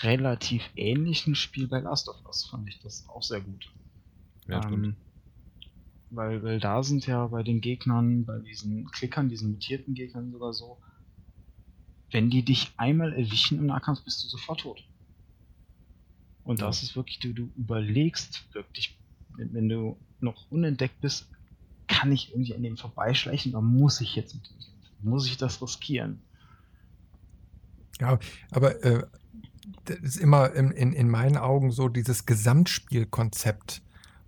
relativ ähnlichen Spiel bei Last of Us fand ich das auch sehr gut. Ja, ähm, weil, weil da sind ja bei den Gegnern, bei diesen Klickern, diesen mutierten Gegnern sogar so, wenn die dich einmal erwischen im Nahkampf, bist du sofort tot. Und das ist wirklich, du, du überlegst wirklich, wenn, du noch unentdeckt bist, kann ich irgendwie an dem vorbeischleichen oder muss ich jetzt, muss ich das riskieren? Ja, aber äh, das ist immer in, in, in meinen Augen so dieses Gesamtspielkonzept,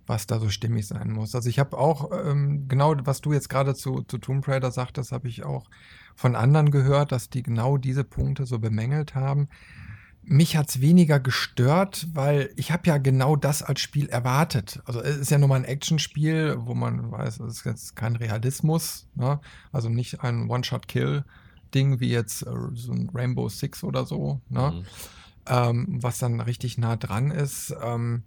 was da so stimmig sein muss. Also ich habe auch ähm, genau, was du jetzt gerade zu, zu Tomb Raider sagtest, habe ich auch von anderen gehört, dass die genau diese Punkte so bemängelt haben. Mich hat es weniger gestört, weil ich habe ja genau das als Spiel erwartet. Also es ist ja nur mal ein Actionspiel, wo man weiß, es ist jetzt kein Realismus, ne? also nicht ein One-Shot-Kill-Ding wie jetzt äh, so ein Rainbow Six oder so, ne? Mhm. Ähm, was dann richtig nah dran ist. Ähm,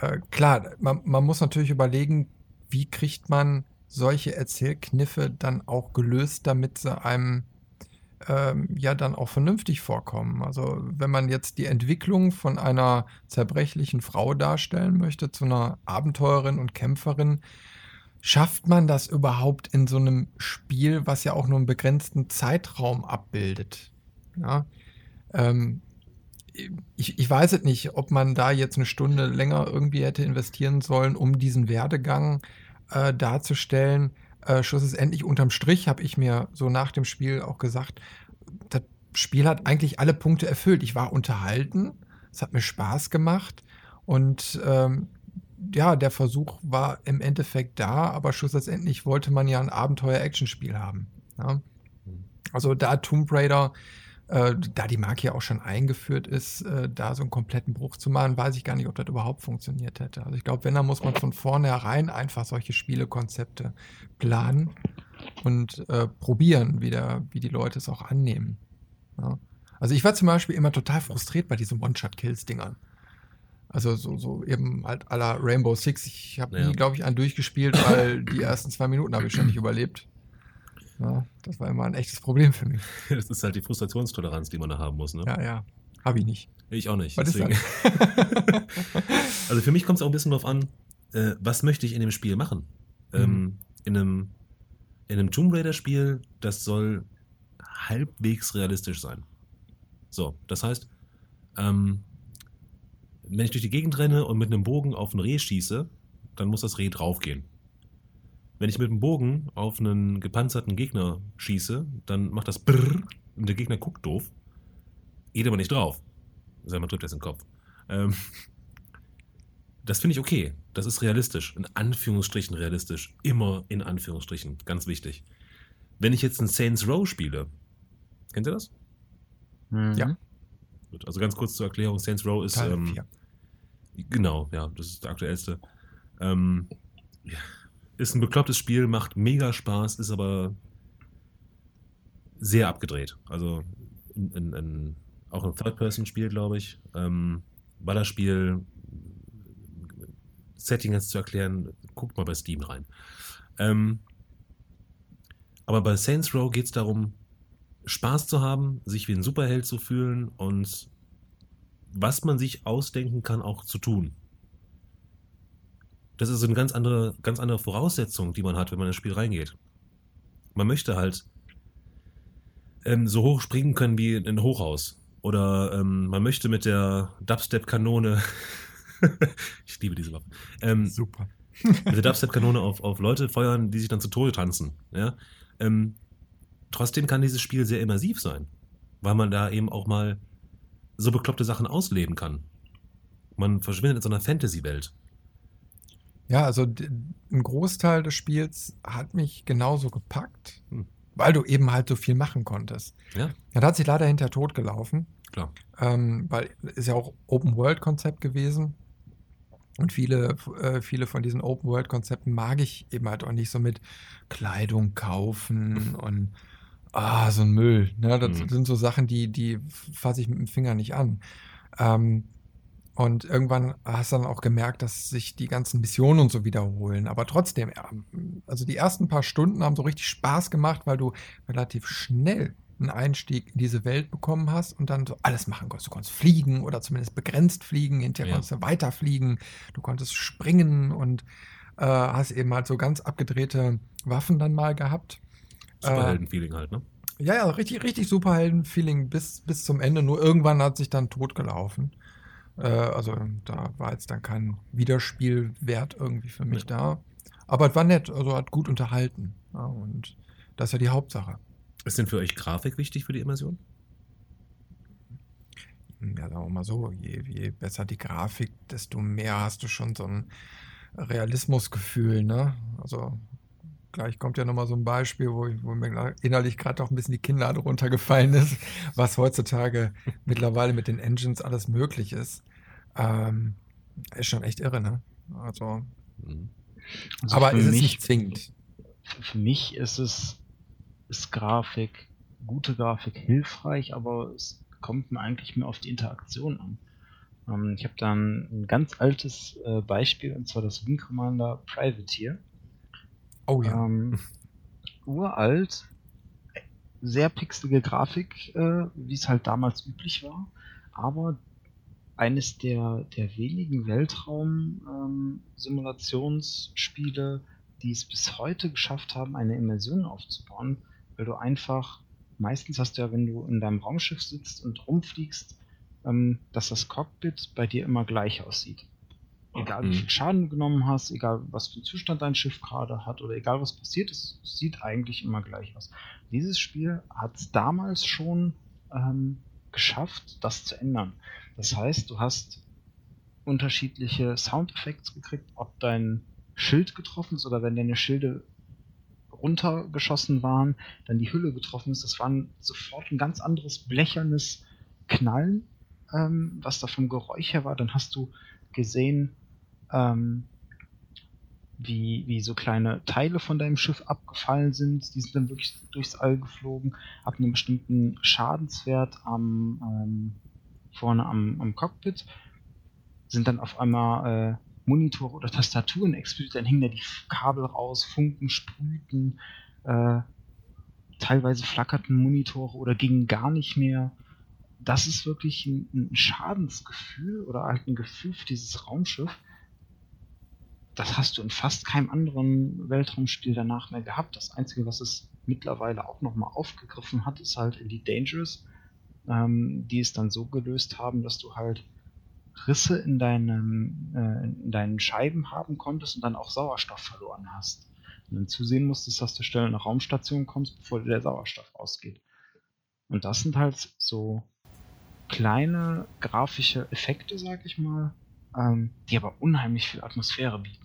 äh, klar, man, man muss natürlich überlegen, wie kriegt man solche Erzählkniffe dann auch gelöst, damit sie einem ähm, ja dann auch vernünftig vorkommen. Also wenn man jetzt die Entwicklung von einer zerbrechlichen Frau darstellen möchte zu einer Abenteurerin und Kämpferin, schafft man das überhaupt in so einem Spiel, was ja auch nur einen begrenzten Zeitraum abbildet? Ja? Ähm, ich, ich weiß es nicht, ob man da jetzt eine Stunde länger irgendwie hätte investieren sollen, um diesen Werdegang äh, darzustellen. Äh, schlussendlich unterm Strich habe ich mir so nach dem Spiel auch gesagt, das Spiel hat eigentlich alle Punkte erfüllt. Ich war unterhalten, es hat mir Spaß gemacht und ähm, ja, der Versuch war im Endeffekt da, aber schlussendlich wollte man ja ein Abenteuer-Action-Spiel haben. Ja? Mhm. Also da Tomb Raider äh, da die Marke ja auch schon eingeführt ist, äh, da so einen kompletten Bruch zu machen, weiß ich gar nicht, ob das überhaupt funktioniert hätte. Also ich glaube, wenn, dann muss man von vornherein einfach solche Spielekonzepte planen und äh, probieren, wie, der, wie die Leute es auch annehmen. Ja. Also ich war zum Beispiel immer total frustriert bei diesen One-Shot-Kills-Dingern. Also so, so eben halt à la Rainbow Six. Ich habe ja. nie, glaube ich, einen durchgespielt, weil die ersten zwei Minuten habe ich schon nicht überlebt. Ja, das war immer ein echtes Problem für mich. Das ist halt die Frustrationstoleranz, die man da haben muss, ne? Ja, ja. Habe ich nicht. Ich auch nicht. Was deswegen. also für mich kommt es auch ein bisschen darauf an, äh, was möchte ich in dem Spiel machen? Mhm. Ähm, in, einem, in einem Tomb Raider-Spiel, das soll halbwegs realistisch sein. So, das heißt, ähm, wenn ich durch die Gegend renne und mit einem Bogen auf ein Reh schieße, dann muss das Reh draufgehen. Wenn ich mit dem Bogen auf einen gepanzerten Gegner schieße, dann macht das Brrr und der Gegner guckt doof. Geht aber nicht drauf. Sei mal drückt das in den Kopf. Ähm, das finde ich okay. Das ist realistisch. In Anführungsstrichen realistisch. Immer in Anführungsstrichen. Ganz wichtig. Wenn ich jetzt einen Saints Row spiele, kennt ihr das? Mhm. Ja. Also ganz kurz zur Erklärung: Saints Row ist. Ähm, genau, ja, das ist der aktuellste. Ähm, ja ist ein beklopptes Spiel, macht mega Spaß, ist aber sehr abgedreht. Also in, in, in, auch ein Third-Person-Spiel, glaube ich. Ähm, Ballerspiel, Setting jetzt zu erklären, guckt mal bei Steam rein. Ähm, aber bei Saints Row geht es darum, Spaß zu haben, sich wie ein Superheld zu fühlen und was man sich ausdenken kann, auch zu tun. Das ist eine ganz andere, ganz andere Voraussetzung, die man hat, wenn man ins Spiel reingeht. Man möchte halt ähm, so hoch springen können wie in ein Hochhaus. Oder ähm, man möchte mit der Dubstep-Kanone. ich liebe diese Waffe. Ähm, Super. mit der Dubstep-Kanone auf, auf Leute feuern, die sich dann zu Tode tanzen. Ja? Ähm, trotzdem kann dieses Spiel sehr immersiv sein, weil man da eben auch mal so bekloppte Sachen ausleben kann. Man verschwindet in so einer Fantasy-Welt. Ja, also ein Großteil des Spiels hat mich genauso gepackt, hm. weil du eben halt so viel machen konntest. Ja. Ja, da hat sich leider hinter tot gelaufen. Klar. Ähm, weil ist ja auch Open-World-Konzept gewesen. Und viele, äh, viele von diesen Open-World-Konzepten mag ich eben halt auch nicht so mit Kleidung kaufen und ah, so ein Müll. Ne? Das mhm. sind so Sachen, die, die fasse ich mit dem Finger nicht an. Ähm, und irgendwann hast du dann auch gemerkt, dass sich die ganzen Missionen und so wiederholen. Aber trotzdem, also die ersten paar Stunden haben so richtig Spaß gemacht, weil du relativ schnell einen Einstieg in diese Welt bekommen hast und dann so alles machen konntest. Du konntest fliegen oder zumindest begrenzt fliegen, hinterher ja. konntest du weiterfliegen, du konntest springen und äh, hast eben halt so ganz abgedrehte Waffen dann mal gehabt. Superhelden-Feeling äh, halt, ne? Ja, ja, richtig, richtig Superhelden-Feeling bis, bis zum Ende. Nur irgendwann hat sich dann totgelaufen. Äh, also da war jetzt dann kein Wiederspielwert irgendwie für mich da. Aber es war nett, also hat gut unterhalten. Ja, und das ist ja die Hauptsache. Ist denn für euch Grafik wichtig für die Immersion? Ja, sagen wir mal so, je, je besser die Grafik, desto mehr hast du schon so ein Realismusgefühl, ne? Also gleich kommt ja nochmal so ein Beispiel, wo, ich, wo mir innerlich gerade auch ein bisschen die Kinnlade runtergefallen ist, was heutzutage mittlerweile mit den Engines alles möglich ist. Ähm, ist schon echt irre, ne? Also, mhm. also aber ist es nicht zwingend. Für mich ist es, ist Grafik, gute Grafik hilfreich, aber es kommt mir eigentlich mehr auf die Interaktion an. Ähm, ich habe dann ein ganz altes äh, Beispiel, und zwar das Wing Commander Privateer. Oh ja. Ähm, uralt, sehr pixelige Grafik, äh, wie es halt damals üblich war, aber eines der, der wenigen Weltraum-Simulationsspiele, ähm, die es bis heute geschafft haben, eine Immersion aufzubauen, weil du einfach meistens hast du ja, wenn du in deinem Raumschiff sitzt und rumfliegst, ähm, dass das Cockpit bei dir immer gleich aussieht. Egal wie mhm. viel Schaden du genommen hast, egal was für einen Zustand dein Schiff gerade hat oder egal was passiert ist, sieht eigentlich immer gleich aus. Dieses Spiel hat es damals schon ähm, geschafft, das zu ändern. Das heißt, du hast unterschiedliche Soundeffekte gekriegt, ob dein Schild getroffen ist oder wenn deine Schilde runtergeschossen waren, dann die Hülle getroffen ist. Das war sofort ein ganz anderes blechernes Knallen, ähm, was da vom Geräusch her war. Dann hast du gesehen, ähm, wie, wie so kleine Teile von deinem Schiff abgefallen sind. Die sind dann wirklich durchs All geflogen, ab einem bestimmten Schadenswert am, ähm, vorne am, am Cockpit, sind dann auf einmal äh, Monitore oder Tastaturen explodiert, dann hingen da die Kabel raus, Funken sprühten, äh, teilweise flackerten Monitore oder gingen gar nicht mehr. Das ist wirklich ein, ein Schadensgefühl oder halt ein Gefühl für dieses Raumschiff. Das hast du in fast keinem anderen Weltraumspiel danach mehr gehabt. Das Einzige, was es mittlerweile auch nochmal aufgegriffen hat, ist halt Elite Dangerous, ähm, die es dann so gelöst haben, dass du halt Risse in, deinem, äh, in deinen Scheiben haben konntest und dann auch Sauerstoff verloren hast. Und dann zusehen musstest, dass du schnell nach Raumstation kommst, bevor dir der Sauerstoff ausgeht. Und das sind halt so kleine grafische Effekte, sag ich mal, ähm, die aber unheimlich viel Atmosphäre bieten.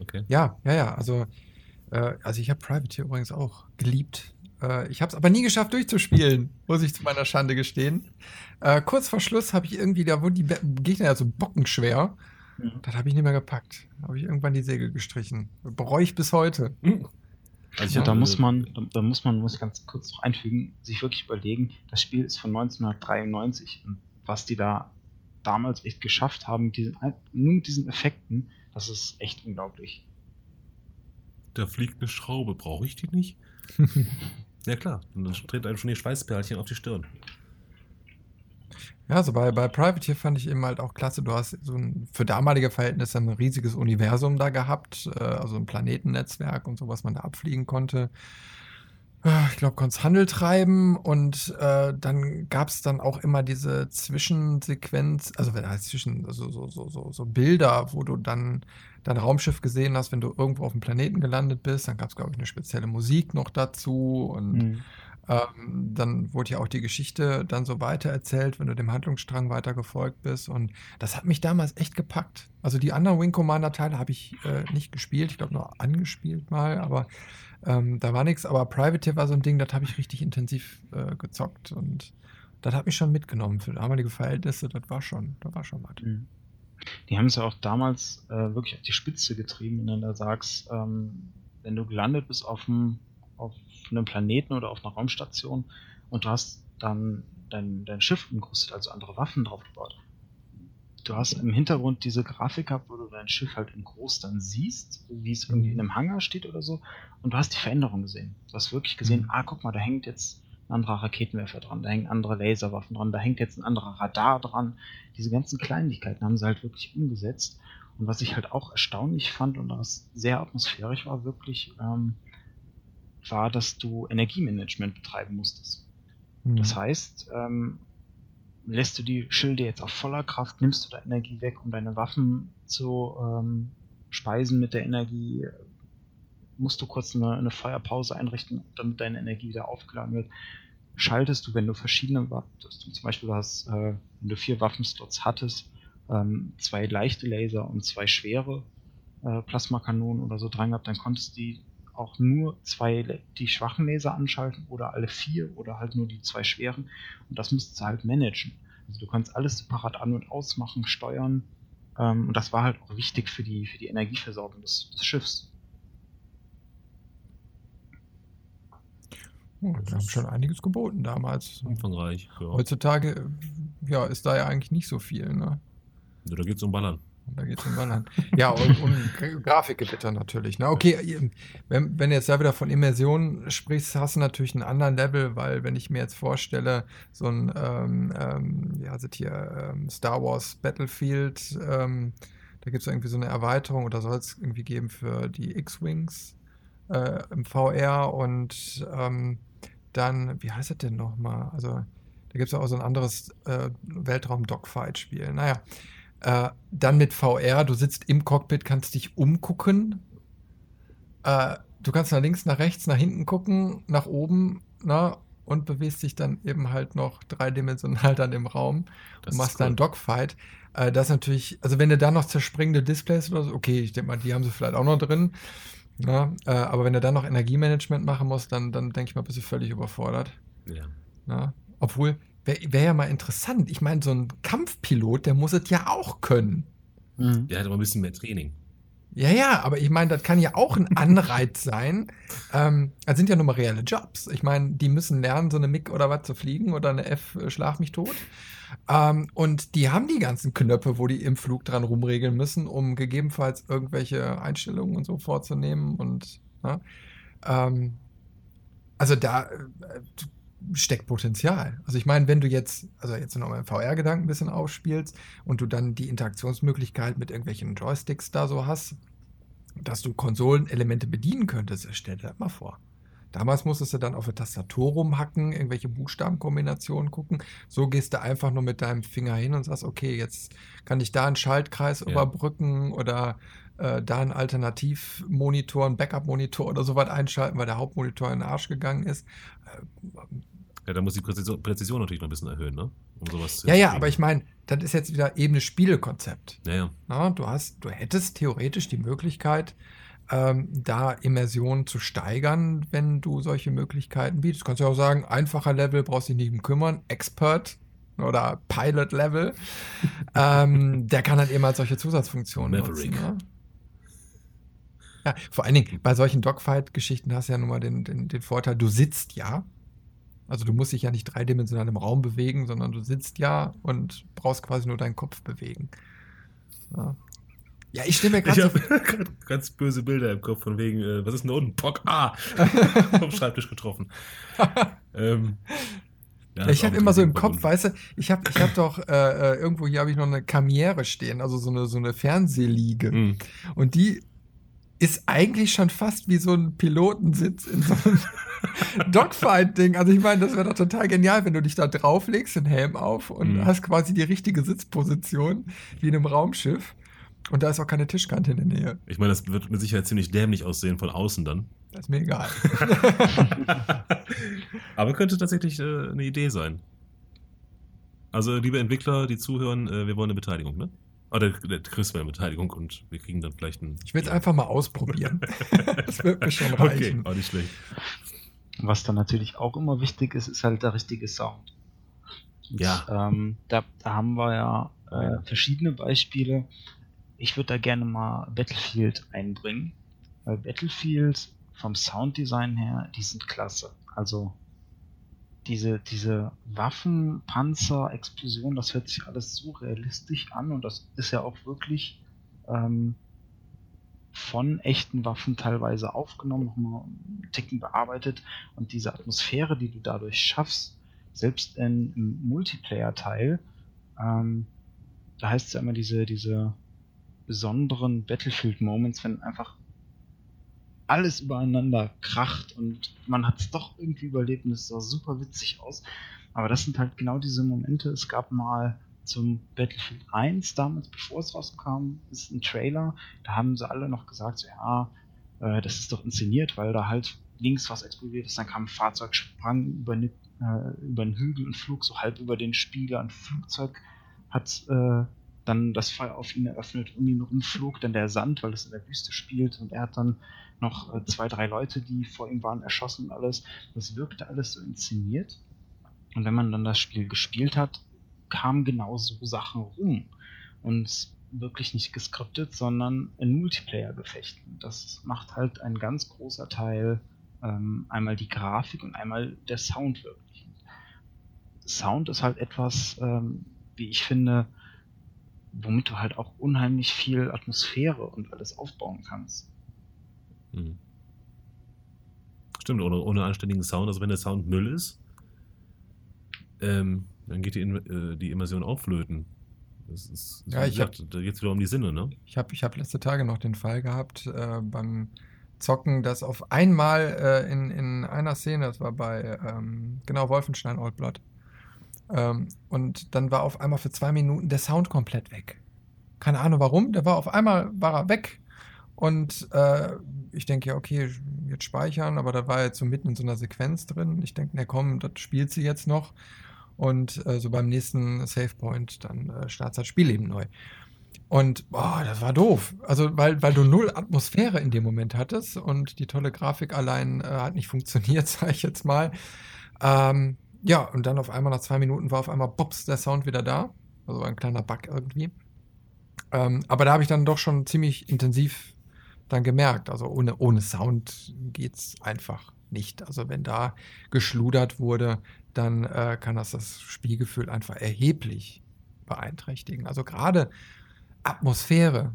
Okay. Ja, ja, ja. Also, äh, also ich habe Privateer übrigens auch geliebt. Äh, ich habe es aber nie geschafft durchzuspielen, muss ich zu meiner Schande gestehen. Äh, kurz vor Schluss habe ich irgendwie, da wurden die Gegner ja so bockenschwer. Mhm. Das habe ich nicht mehr gepackt. Da habe ich irgendwann die Segel gestrichen. Bereue ich bis heute. Mhm. Also da muss man, da, da, muss man, muss ich ganz kurz noch einfügen, sich wirklich überlegen, das Spiel ist von 1993 und was die da damals echt geschafft haben, diesen, nur mit diesen Effekten, das ist echt unglaublich. Da fliegt eine Schraube, brauche ich die nicht? Ja klar, und dann tritt einem schon die Schweißperlchen auf die Stirn. Ja, also bei, bei Privateer fand ich eben halt auch klasse. Du hast so ein, für damalige Verhältnisse ein riesiges Universum da gehabt, äh, also ein Planetennetzwerk und so, was man da abfliegen konnte. Äh, ich glaube, konntest Handel treiben und äh, dann gab es dann auch immer diese Zwischensequenz, also wenn heißt zwischen, also so, so, so, so Bilder, wo du dann dein Raumschiff gesehen hast, wenn du irgendwo auf dem Planeten gelandet bist. Dann gab es, glaube ich, eine spezielle Musik noch dazu und mhm. Ähm, dann wurde ja auch die Geschichte dann so weitererzählt, wenn du dem Handlungsstrang weiter gefolgt bist. Und das hat mich damals echt gepackt. Also die anderen Wing Commander Teile habe ich äh, nicht gespielt, ich glaube nur angespielt mal, aber ähm, da war nichts. Aber Privateer war so ein Ding, das habe ich richtig intensiv äh, gezockt und das hat mich schon mitgenommen für damalige Verhältnisse. Das war schon, das war schon was. Mhm. Die haben es ja auch damals äh, wirklich auf die Spitze getrieben, wenn du sagst, ähm, wenn du gelandet bist auf einem, auf einem Planeten oder auf einer Raumstation und du hast dann dein, dein Schiff umgerüstet, also andere Waffen drauf gebaut. Du hast im Hintergrund diese Grafik gehabt, wo du dein Schiff halt in groß dann siehst, wie es irgendwie in einem Hangar steht oder so, und du hast die Veränderung gesehen. Du hast wirklich gesehen, mhm. ah, guck mal, da hängt jetzt ein anderer Raketenwerfer dran, da hängen andere Laserwaffen dran, da hängt jetzt ein anderer Radar dran. Diese ganzen Kleinigkeiten haben sie halt wirklich umgesetzt. Und was ich halt auch erstaunlich fand und was sehr atmosphärisch war, wirklich, ähm, war, dass du Energiemanagement betreiben musstest. Hm. Das heißt, ähm, lässt du die Schilde jetzt auf voller Kraft, nimmst du da Energie weg, um deine Waffen zu ähm, speisen mit der Energie, musst du kurz eine, eine Feuerpause einrichten, damit deine Energie wieder aufgeladen wird. Schaltest du, wenn du verschiedene Waffen, zum Beispiel hast, äh, wenn du vier Waffenslots hattest, ähm, zwei leichte Laser und zwei schwere äh, Plasmakanonen oder so dran gehabt, dann konntest du die auch nur zwei die schwachen Laser anschalten oder alle vier oder halt nur die zwei schweren und das musst du halt managen. Also du kannst alles separat an- und ausmachen, steuern ähm, und das war halt auch wichtig für die, für die Energieversorgung des, des Schiffs. Oh, wir haben schon einiges geboten damals. Umfangreich. Ja. Heutzutage ja, ist da ja eigentlich nicht so viel. Ne? Da geht es um Ballern. Da geht es um Ballern. ja, und Gra- Grafikgewitter natürlich. Ne? Okay, wenn, wenn du jetzt da wieder von Immersion sprichst, hast du natürlich einen anderen Level, weil wenn ich mir jetzt vorstelle, so ein, ähm, ähm, wie heißt es hier, ähm, Star Wars Battlefield, ähm, da gibt es irgendwie so eine Erweiterung oder soll es irgendwie geben für die X-Wings äh, im VR und ähm, dann, wie heißt das denn nochmal? Also, da gibt es auch so ein anderes äh, Weltraum-Dogfight-Spiel. Naja, äh, dann mit VR, du sitzt im Cockpit, kannst dich umgucken. Äh, du kannst nach links, nach rechts, nach hinten gucken, nach oben, na, und bewegst dich dann eben halt noch dreidimensional dann im Raum Das und machst dann. Dogfight. Äh, das ist natürlich, also wenn du da noch zerspringende Displays oder so, okay, ich denke mal, die haben sie vielleicht auch noch drin. Na, äh, aber wenn du dann noch Energiemanagement machen musst, dann, dann denke ich mal, bist du völlig überfordert. Ja. Na? Obwohl, wäre wär ja mal interessant. Ich meine, so ein Kampfpilot, der muss es ja auch können. Der hat aber ein bisschen mehr Training. Ja, ja, aber ich meine, das kann ja auch ein Anreiz sein. Ähm, das sind ja nun mal reelle Jobs. Ich meine, die müssen lernen, so eine MIG oder was zu fliegen oder eine F äh, schlag mich tot. Ähm, und die haben die ganzen Knöpfe, wo die im Flug dran rumregeln müssen, um gegebenenfalls irgendwelche Einstellungen und so vorzunehmen. Und ne? ähm, also da äh, steckt Potenzial. Also ich meine, wenn du jetzt, also jetzt noch mal im VR-Gedanken ein bisschen aufspielst und du dann die Interaktionsmöglichkeit mit irgendwelchen Joysticks da so hast, dass du Konsolenelemente bedienen könntest, stell dir das mal vor. Damals musstest du dann auf der Tastatur rumhacken, irgendwelche Buchstabenkombinationen gucken. So gehst du einfach nur mit deinem Finger hin und sagst, okay, jetzt kann ich da einen Schaltkreis Ja. überbrücken oder äh, da einen Alternativmonitor, einen Backup-Monitor oder sowas einschalten, weil der Hauptmonitor in den Arsch gegangen ist. Äh, Ja, da muss die Präzision, Präzision natürlich noch ein bisschen erhöhen, ne? Um sowas zu ja, ja, aber ich meine, das ist jetzt wieder eben das Spielekonzept. Ja, ja. Na, du hast, du hättest theoretisch die Möglichkeit, ähm, da Immersion zu steigern, wenn du solche Möglichkeiten bietest. Du kannst ja auch sagen, einfacher Level brauchst dich nicht um kümmern, Expert oder Pilot Level, ähm, der kann halt eben halt solche Zusatzfunktionen Maverick. nutzen. Ne? Ja, vor allen Dingen bei solchen Dogfight-Geschichten hast du ja nun mal den, den, den Vorteil, du sitzt ja. Also du musst dich ja nicht dreidimensional im Raum bewegen, sondern du sitzt ja und brauchst quasi nur deinen Kopf bewegen. Ja, ja ich stelle mir Ich gerade habe ganz böse Bilder im Kopf von wegen, äh, was ist denn da unten? Pock, ah! vom Schreibtisch getroffen. ähm, ja, ich habe immer so im Kopf, weißt du, ich habe ich hab doch äh, äh, irgendwo hier habe ich noch eine Kamiere stehen, also so eine, so eine Fernsehliege. Hm. Und die ist eigentlich schon fast wie so ein Pilotensitz in so einem Dogfight-Ding. Also ich meine, das wäre doch total genial, wenn du dich da drauflegst, den Helm auf und Mhm. hast quasi die richtige Sitzposition wie in einem Raumschiff. Und da ist auch keine Tischkante in der Nähe. Ich meine, das wird mit Sicherheit ziemlich dämlich aussehen von außen dann. Das ist mir egal. Aber könnte tatsächlich äh, eine Idee sein. Also, liebe Entwickler, die zuhören, äh, wir wollen eine Beteiligung, ne? Oder der Chris will eine Beteiligung und wir kriegen dann vielleicht einen. Ich will es einfach mal ausprobieren. das wird mir schon Okay, reichen. auch nicht schlecht. Was dann natürlich auch immer wichtig ist, ist halt der richtige Sound. Und, Ja. Ähm, da, da haben wir ja äh, verschiedene Beispiele. Ich würde da gerne mal Battlefield einbringen. Weil Battlefield vom Sounddesign her, die sind klasse. Also diese, diese Waffen, Panzer, Explosionen, das hört sich alles so realistisch an und das ist ja auch wirklich ähm, von echten Waffen teilweise aufgenommen, nochmal einen Ticken bearbeitet. Und diese Atmosphäre, die du dadurch schaffst, selbst in, im Multiplayer-Teil, ähm, da heißt es ja immer diese, diese besonderen Battlefield-Moments, wenn einfach alles übereinander kracht und man hat es doch irgendwie überlebt und es sah super witzig aus. Aber das sind halt genau diese Momente. Es gab mal zum Battlefield 1 damals, bevor es rauskam, ist ein Trailer. Da haben sie alle noch gesagt, so, ja, äh, das ist doch inszeniert, weil da halt links was explodiert ist, dann kam ein Fahrzeug, sprang über, eine, äh, über einen Hügel und flog so halb über den Spieler. Ein Flugzeug hat äh, dann das Feuer auf ihn eröffnet, um ihn rumflog dann der Sand, weil es in der Wüste spielt und er hat dann noch äh, zwei, drei Leute, die vor ihm waren, erschossen und alles. Das wirkte alles so inszeniert. Und wenn man dann das Spiel gespielt hat, kamen genau so Sachen rum. Und wirklich nicht geskriptet, sondern in Multiplayer-Gefechten. Das macht halt ein ganz großer Teil ähm, einmal die Grafik und einmal der Sound wirklich. Sound ist halt etwas, ähm, wie ich finde, womit du halt auch unheimlich viel Atmosphäre und alles aufbauen kannst. Hm. Stimmt, ohne, ohne anständigen Sound, also wenn der Sound Müll ist, ähm, dann geht die, äh, die Immersion auch flöten. Das ist, ja, ich gesagt, hab, da geht es wieder um die Sinne, ne? Ich habe ich hab letzte Tage noch den Fall gehabt äh, beim Zocken, dass auf einmal äh, in, in einer Szene, das war bei, ähm, genau, Wolfenstein Old Blood, ähm, und dann war auf einmal für zwei Minuten der Sound komplett weg. Keine Ahnung warum, der war auf einmal, war er weg. Und äh, ich denke, ja, okay, jetzt speichern, aber da war jetzt so mitten in so einer Sequenz drin. Ich denke, na komm, das spielt sie jetzt noch. Und äh, so beim nächsten Savepoint, dann äh, startet das Spiel eben neu. Und boah, das war doof. Also, weil, weil du null Atmosphäre in dem Moment hattest und die tolle Grafik allein äh, hat nicht funktioniert, sage ich jetzt mal. Ähm, ja, und dann auf einmal nach zwei Minuten war auf einmal Bops, der Sound wieder da. Also ein kleiner Bug irgendwie. Ähm, aber da habe ich dann doch schon ziemlich intensiv dann gemerkt. Also ohne, ohne Sound es einfach nicht. Also wenn da geschludert wurde, dann äh, kann das das Spielgefühl einfach erheblich beeinträchtigen. Also gerade Atmosphäre,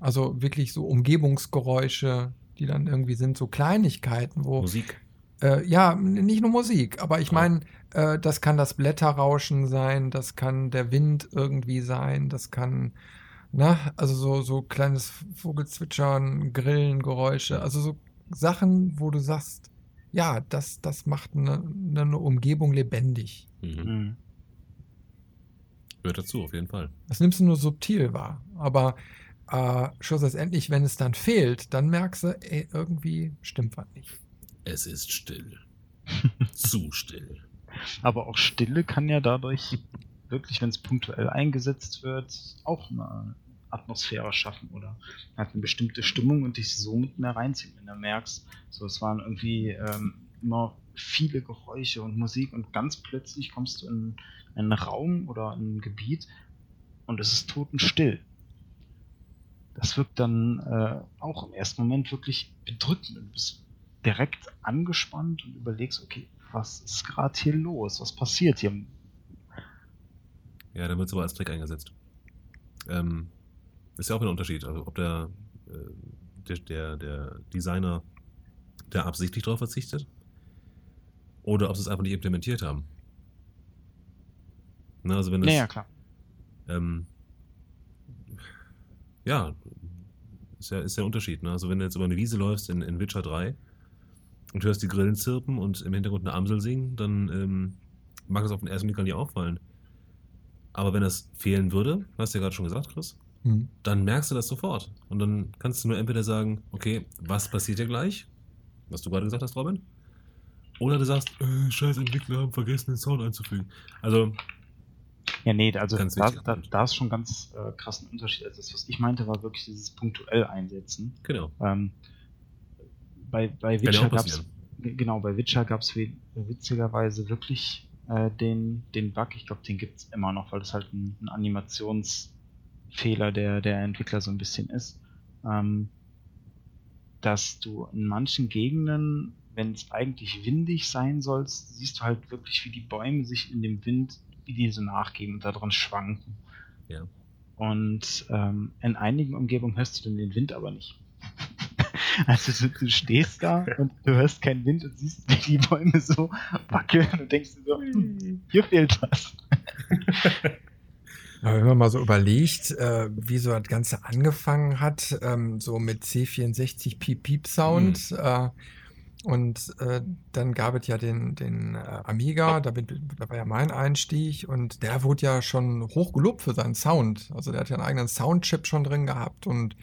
also wirklich so Umgebungsgeräusche, die dann irgendwie sind, so Kleinigkeiten, wo. Musik. Äh, ja, nicht nur Musik, aber ich meine, äh, das kann das Blätterrauschen sein, das kann der Wind irgendwie sein, das kann, na, ne, also so, so kleines Vogelzwitschern, Grillengeräusche, also so Sachen, wo du sagst, ja, das, das macht eine, eine Umgebung lebendig. Mhm. Mhm. Gehört dazu, auf jeden Fall. Das nimmst du nur subtil wahr. Aber äh, schlussendlich, wenn es dann fehlt, dann merkst du, ey, irgendwie stimmt was nicht. Es ist still. Zu still. Aber auch Stille kann ja dadurch wirklich, wenn es punktuell eingesetzt wird, auch eine Atmosphäre schaffen oder hat eine bestimmte Stimmung und dich so mit mehr reinziehen, wenn du merkst, so es waren irgendwie ähm, immer viele Geräusche und Musik und ganz plötzlich kommst du in, in einen Raum oder in ein Gebiet und es ist totenstill. Das wirkt dann äh, auch im ersten Moment wirklich bedrückend. Du bist direkt angespannt und überlegst, okay, was ist gerade hier los? Was passiert hier? Ja, dann wird es aber als Trick eingesetzt. Ähm, ist ja auch ein Unterschied. Also ob der, äh, der, der, der Designer der absichtlich darauf verzichtet oder ob sie es einfach nicht implementiert haben. Na, also wenn das, ja, ja, klar. Ähm, ja, ist ja, ist ja ein Unterschied. Ne? Also wenn du jetzt über eine Wiese läufst in, in Witcher 3 und hörst die Grillen zirpen und im Hintergrund eine Amsel singen, dann ähm, mag das auf den ersten Blick gar nicht auffallen. Aber wenn das fehlen würde, hast du ja gerade schon gesagt, Chris, mhm. dann merkst du das sofort. Und dann kannst du nur entweder sagen, okay, was passiert hier gleich? Was du gerade gesagt hast, Robin. Oder du sagst, äh, scheiß Entwickler haben vergessen, den Sound einzufügen. Also. Ja, nee, also da, da, da, ist schon ganz äh, krassen Unterschied. Also das, was ich meinte, war wirklich dieses punktuell einsetzen. Genau. Ähm, bei, bei Witcher gab es genau, bei Witcher gab es witzigerweise wirklich äh, den, den Bug, ich glaube, den gibt es immer noch, weil das halt ein, ein Animationsfehler der, der Entwickler so ein bisschen ist. Ähm, dass du in manchen Gegenden, wenn es eigentlich windig sein soll, siehst du halt wirklich, wie die Bäume sich in dem Wind, wie die so nachgeben und daran schwanken. Ja. Und ähm, in einigen Umgebungen hörst du dann den Wind aber nicht. Also du, du, stehst da und du hörst keinen Wind und siehst, wie die Bäume so wackeln und denkst dir so, hm, hier fehlt was. Aber wenn man mal so überlegt, äh, wie so das Ganze angefangen hat, ähm, so mit C64 Piep Piep Sound, Mhm. äh, und äh, dann gab es ja den, den äh, Amiga, da, bin, da war ja mein Einstieg und der wurde ja schon hoch gelobt für seinen Sound. Also der hat ja einen eigenen Soundchip schon drin gehabt und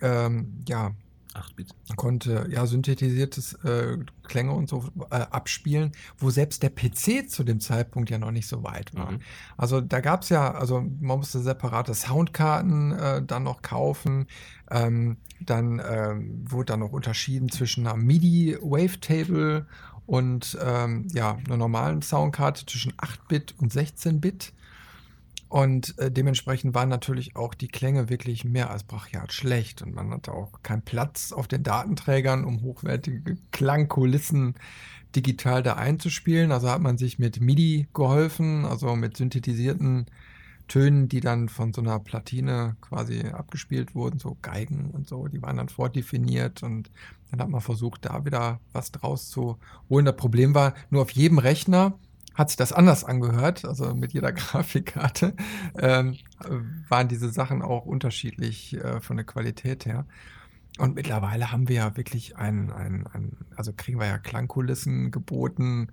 ähm, ja, 8-Bit. konnte ja synthetisiertes äh, Klänge und so äh, abspielen, wo selbst der PC zu dem Zeitpunkt ja noch nicht so weit war. Mhm. Also da gab es ja, also man musste separate Soundkarten äh, dann noch kaufen. Ähm, dann ähm, wurde dann noch unterschieden zwischen einer MIDI Wavetable und ähm, ja, einer normalen Soundkarte zwischen 8-Bit und 16-Bit. Und äh, dementsprechend waren natürlich auch die Klänge wirklich mehr als brachial schlecht. Und man hatte auch keinen Platz auf den Datenträgern, um hochwertige Klangkulissen digital da einzuspielen. Also hat man sich mit MIDI geholfen, also mit synthetisierten Tönen, die dann von so einer Platine quasi abgespielt wurden, so Geigen und so, die waren dann vordefiniert und dann hat man versucht, da wieder was draus zu holen. Das Problem war, nur auf jedem Rechner hat sich das anders angehört, also mit jeder Grafikkarte ähm, waren diese Sachen auch unterschiedlich äh, von der Qualität her. Und mittlerweile haben wir ja wirklich ein, ein, ein also kriegen wir ja Klangkulissen geboten,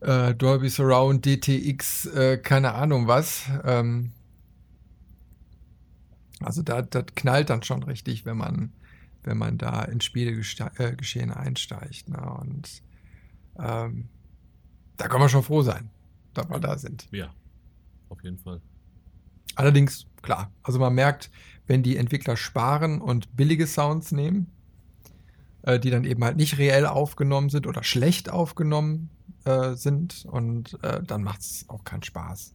äh, Dolby Surround, DTX, äh, keine Ahnung was. Ähm, also da das knallt dann schon richtig, wenn man, wenn man da ins Spielgeschehen äh, einsteigt. Ne? Und ähm, da kann man schon froh sein, dass wir da sind. Ja, auf jeden Fall. Allerdings, klar, also man merkt, wenn die Entwickler sparen und billige Sounds nehmen, äh, die dann eben halt nicht reell aufgenommen sind oder schlecht aufgenommen äh, sind und äh, dann macht es auch keinen Spaß.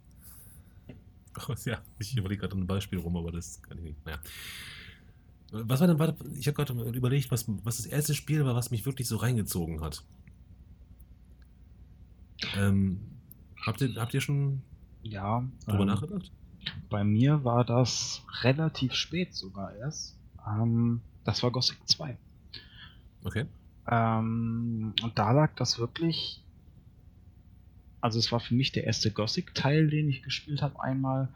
Ja, ich überlege gerade ein Beispiel rum, aber das kann ich nicht. Naja. Was war denn, warte, ich habe gerade überlegt, was, was das erste Spiel war, was mich wirklich so reingezogen hat. Ähm, habt, ihr, habt ihr schon Ja. drüber ähm, nachgedacht? Bei mir war das relativ spät sogar erst. Ähm, das war Gothic 2. Okay. Ähm, und da lag das wirklich. Also es war für mich der erste Gothic-Teil, den ich gespielt habe einmal.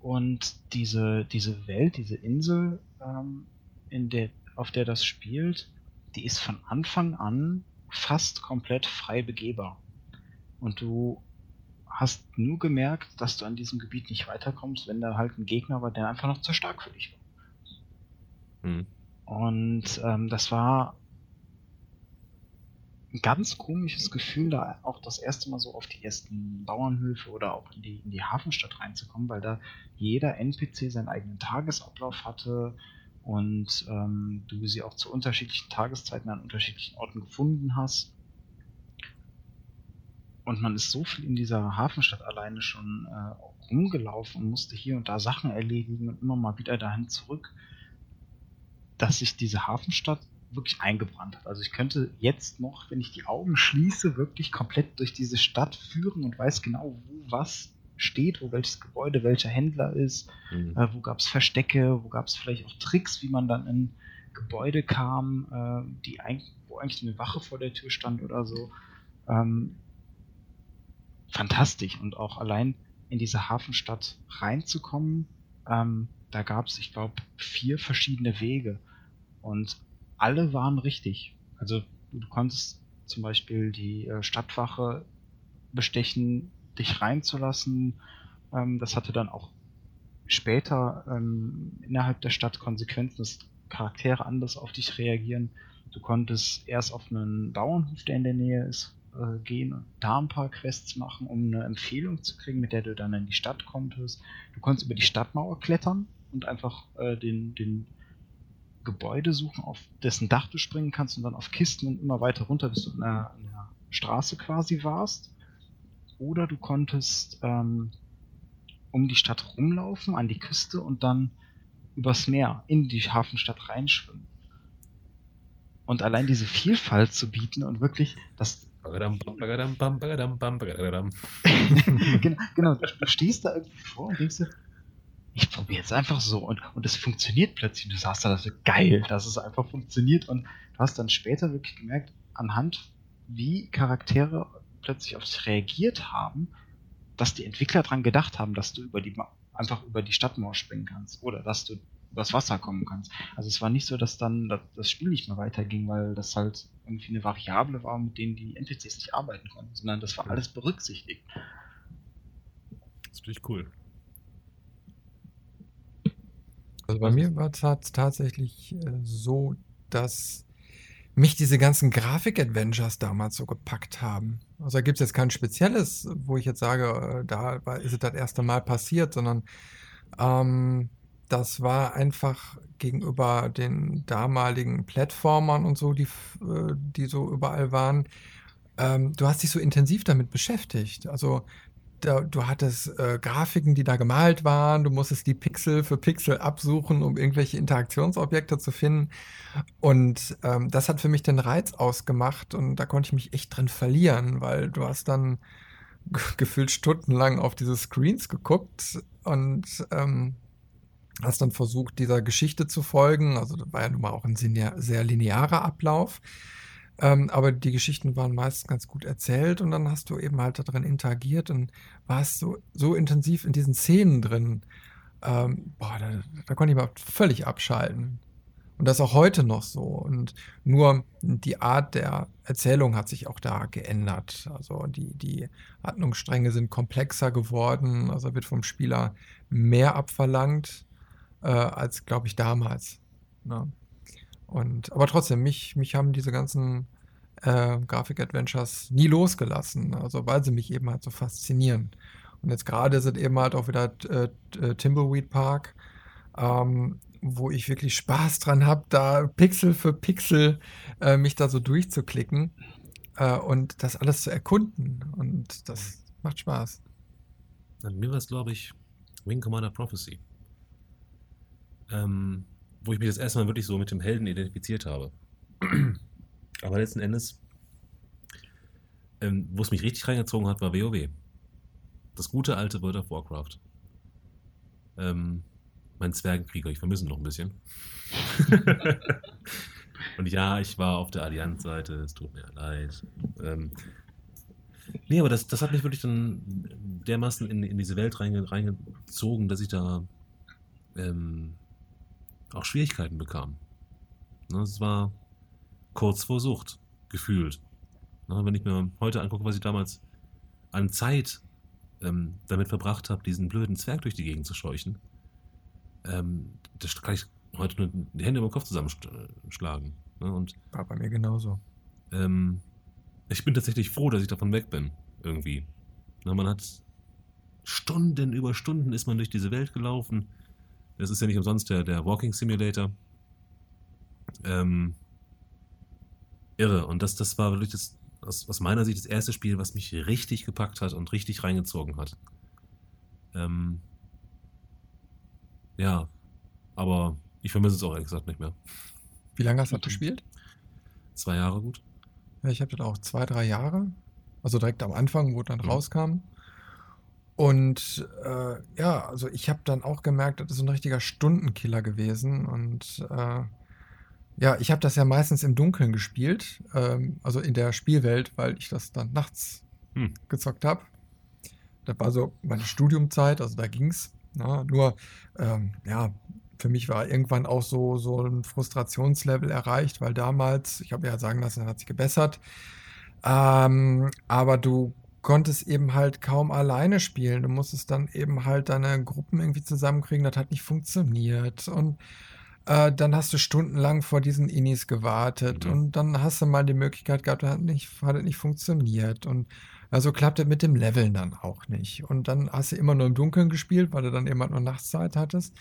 Und diese, diese Welt, diese Insel, ähm, in der, auf der das spielt, die ist von Anfang an fast komplett frei begehbar. Und du hast nur gemerkt, dass du an diesem Gebiet nicht weiterkommst, wenn da halt ein Gegner war, der einfach noch zu stark für dich war. Hm. Und ähm, das war ein ganz komisches Gefühl, da auch das erste Mal so auf die ersten Bauernhöfe oder auch in die, in die Hafenstadt reinzukommen, weil da jeder NPC seinen eigenen Tagesablauf hatte und ähm, du sie auch zu unterschiedlichen Tageszeiten an unterschiedlichen Orten gefunden hast. Und man ist so viel in dieser Hafenstadt alleine schon äh, rumgelaufen und musste hier und da Sachen erledigen und immer mal wieder dahin zurück, dass sich diese Hafenstadt wirklich eingebrannt hat. Also ich könnte jetzt noch, wenn ich die Augen schließe, wirklich komplett durch diese Stadt führen und weiß genau, wo was steht, wo welches Gebäude, welcher Händler ist, Hm. äh, wo gab es Verstecke, wo gab es vielleicht auch Tricks, wie man dann in Gebäude kam, äh, die eigentlich, wo eigentlich eine Wache vor der Tür stand oder so. Ähm, fantastisch und auch allein in diese Hafenstadt reinzukommen, ähm, da gab es, ich glaube, vier verschiedene Wege und alle waren richtig. Also du konntest zum Beispiel die äh, Stadtwache bestechen, dich reinzulassen. Ähm, das hatte dann auch später ähm, innerhalb der Stadt Konsequenzen, dass Charaktere anders auf dich reagieren. Du konntest erst auf einen Bauernhof, der in der Nähe ist, äh, gehen und da ein paar Quests machen, um eine Empfehlung zu kriegen, mit der du dann in die Stadt konntest. Du konntest über die Stadtmauer klettern und einfach äh, den, den Gebäude suchen, auf dessen Dach du springen kannst und dann auf Kisten und immer weiter runter, bis du an der, an der Straße quasi warst. Oder du konntest ähm, um die Stadt rumlaufen, an die Küste und dann übers Meer in die Hafenstadt reinschwimmen. Und allein diese Vielfalt zu bieten und wirklich das genau, genau, du stehst da irgendwie vor und denkst dir, ich probiere jetzt einfach so und, und es funktioniert plötzlich. Du sagst da, das ist geil, dass es einfach funktioniert und du hast dann später wirklich gemerkt, anhand wie Charaktere plötzlich auf dich reagiert haben, dass die Entwickler dran gedacht haben, dass du über die einfach über die Stadtmauer springen kannst oder dass du übers Wasser kommen kannst. Also es war nicht so, dass dann das Spiel nicht mehr weiterging, weil das halt irgendwie eine Variable war, mit denen die NPCs nicht arbeiten konnten, sondern das war alles berücksichtigt. Das ist natürlich cool. Also bei mir war es tatsächlich äh, so, dass mich diese ganzen Grafik-Adventures damals so gepackt haben. Also da gibt es jetzt kein spezielles, wo ich jetzt sage, äh, da ist es das erste Mal passiert, sondern ähm, das war einfach gegenüber den damaligen Plattformern und so, die, äh, die so überall waren. Ähm, du hast dich so intensiv damit beschäftigt. Also da, du hattest äh, Grafiken, die da gemalt waren, du musstest die Pixel für Pixel absuchen, um irgendwelche Interaktionsobjekte zu finden. Und ähm, das hat für mich den Reiz ausgemacht und da konnte ich mich echt drin verlieren, weil du hast dann gefühlt stundenlang auf diese Screens geguckt und ähm, hast dann versucht, dieser Geschichte zu folgen. Also das war ja nun mal auch ein sehr linearer Ablauf. Ähm, aber die Geschichten waren meist ganz gut erzählt und dann hast du eben halt darin interagiert und warst so, so intensiv in diesen Szenen drin. Ähm, boah, da, da konnte ich mal völlig abschalten. Und das ist auch heute noch so. Und nur die Art der Erzählung hat sich auch da geändert. Also die, die Handlungsstränge sind komplexer geworden. Also wird vom Spieler mehr abverlangt äh, als, glaube ich, damals. Ne? Und, aber trotzdem, mich, mich haben diese ganzen äh, Grafik-Adventures nie losgelassen. Also weil sie mich eben halt so faszinieren. Und jetzt gerade sind eben halt auch wieder äh, äh Timbleweed Park. Ähm, wo ich wirklich Spaß dran habe, da Pixel für Pixel äh, mich da so durchzuklicken äh, und das alles zu erkunden. Und das macht Spaß. An mir war es, glaube ich, Wing Commander Prophecy. Ähm, wo ich mich das erste Mal wirklich so mit dem Helden identifiziert habe. Aber letzten Endes, ähm, wo es mich richtig reingezogen hat, war WoW. Das gute alte World of Warcraft. Ähm, mein Zwergenkrieger. Ich vermisse ihn noch ein bisschen. und ja, ich war auf der Allianz-Seite, es tut mir leid. Ähm, nee, aber das, das hat mich wirklich dann dermaßen in, in diese Welt reinge, reingezogen, dass ich da ähm, auch Schwierigkeiten bekam. Ne, es war kurz vor Sucht, gefühlt. Ne, wenn ich mir heute angucke, was ich damals an Zeit ähm, damit verbracht habe, diesen blöden Zwerg durch die Gegend zu scheuchen, ähm, das kann ich heute nur die Hände über den Kopf zusammenschlagen. Ne? Und, War bei mir genauso. Ähm, ich bin tatsächlich froh, dass ich davon weg bin, irgendwie. Na, man hat Stunden über Stunden ist man durch diese Welt gelaufen. Das ist ja nicht umsonst der, der Walking Simulator. Ähm, irre. Und das, das war wirklich das, aus, aus meiner Sicht das erste Spiel, was mich richtig gepackt hat und richtig reingezogen hat. Ähm, ja, aber ich vermisse es auch ehrlich gesagt nicht mehr. Wie lange hast du das gespielt? Zwei Jahre gut. Ja, ich habe das auch zwei, drei Jahre. Also direkt am Anfang, wo dann mhm. rauskam. Und äh, ja, also ich habe dann auch gemerkt, das ist ein richtiger Stundenkiller gewesen. Und äh, ja, ich habe das ja meistens im Dunkeln gespielt, ähm, also in der Spielwelt, weil ich das dann nachts hm. gezockt habe. Das war so meine Studiumzeit, also da ging's. Ja, nur, ähm, ja, für mich war irgendwann auch so, so ein Frustrationslevel erreicht, weil damals, ich habe ja sagen lassen, er hat sich gebessert, ähm, aber du konntest eben halt kaum alleine spielen. Du musstest dann eben halt deine Gruppen irgendwie zusammenkriegen, das hat nicht funktioniert und äh, dann hast du stundenlang vor diesen Inis gewartet mhm. und dann hast du mal die Möglichkeit gehabt, hat nicht, hat nicht funktioniert und also klappt das mit dem Leveln dann auch nicht. Und dann hast du immer nur im Dunkeln gespielt, weil du dann immer nur Nachtszeit hattest.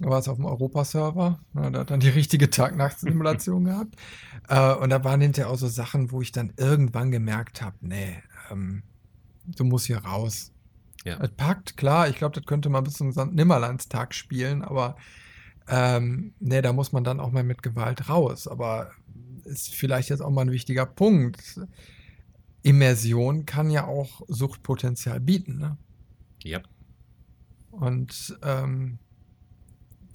Da war es auf dem Europa-Server. Da hat dann die richtige Tag-Nacht-Simulation gehabt. Äh, und da waren hinterher auch so Sachen, wo ich dann irgendwann gemerkt habe, nee, ähm, du musst hier raus. Ja. Es packt, klar, ich glaube, das könnte man bis zum Nimmerlandstag spielen, aber ähm, nee, da muss man dann auch mal mit Gewalt raus. Aber ist vielleicht jetzt auch mal ein wichtiger Punkt. Immersion kann ja auch Suchtpotenzial bieten. Ne? Ja. Und ähm,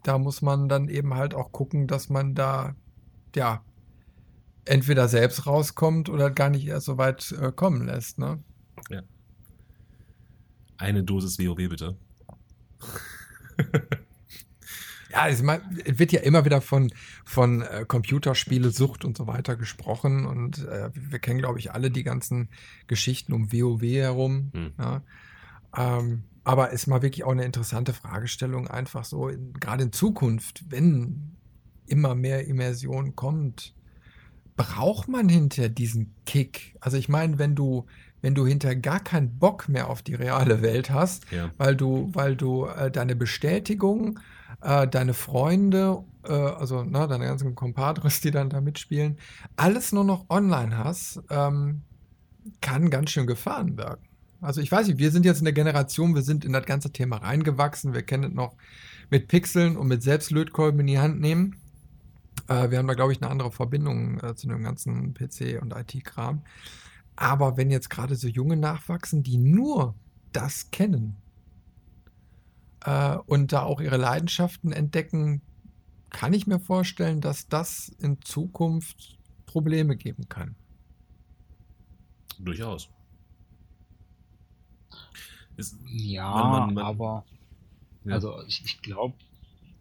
da muss man dann eben halt auch gucken, dass man da, ja, entweder selbst rauskommt oder gar nicht erst so weit äh, kommen lässt. Ne? Ja. Eine Dosis WoW bitte. Ja, es wird ja immer wieder von, von äh, Computerspiele-Sucht und so weiter gesprochen. Und äh, wir kennen, glaube ich, alle die ganzen Geschichten um WoW herum. Hm. Ja. Ähm, aber ist mal wirklich auch eine interessante Fragestellung, einfach so, gerade in Zukunft, wenn immer mehr Immersion kommt, braucht man hinter diesen Kick? Also ich meine, wenn du, wenn du hinter gar keinen Bock mehr auf die reale Welt hast, ja. weil du, weil du äh, deine Bestätigung äh, deine Freunde, äh, also na, deine ganzen Compadres, die dann da mitspielen, alles nur noch online hast, ähm, kann ganz schön Gefahren wirken. Also ich weiß nicht, wir sind jetzt in der Generation, wir sind in das ganze Thema reingewachsen, wir kennen es noch mit Pixeln und mit Selbstlötkolben in die Hand nehmen. Äh, wir haben da, glaube ich, eine andere Verbindung äh, zu dem ganzen PC- und IT-Kram. Aber wenn jetzt gerade so junge nachwachsen, die nur das kennen, äh, und da auch ihre Leidenschaften entdecken, kann ich mir vorstellen, dass das in Zukunft Probleme geben kann. Durchaus. Ist, ja, man, man, aber ja. also ich, ich glaube,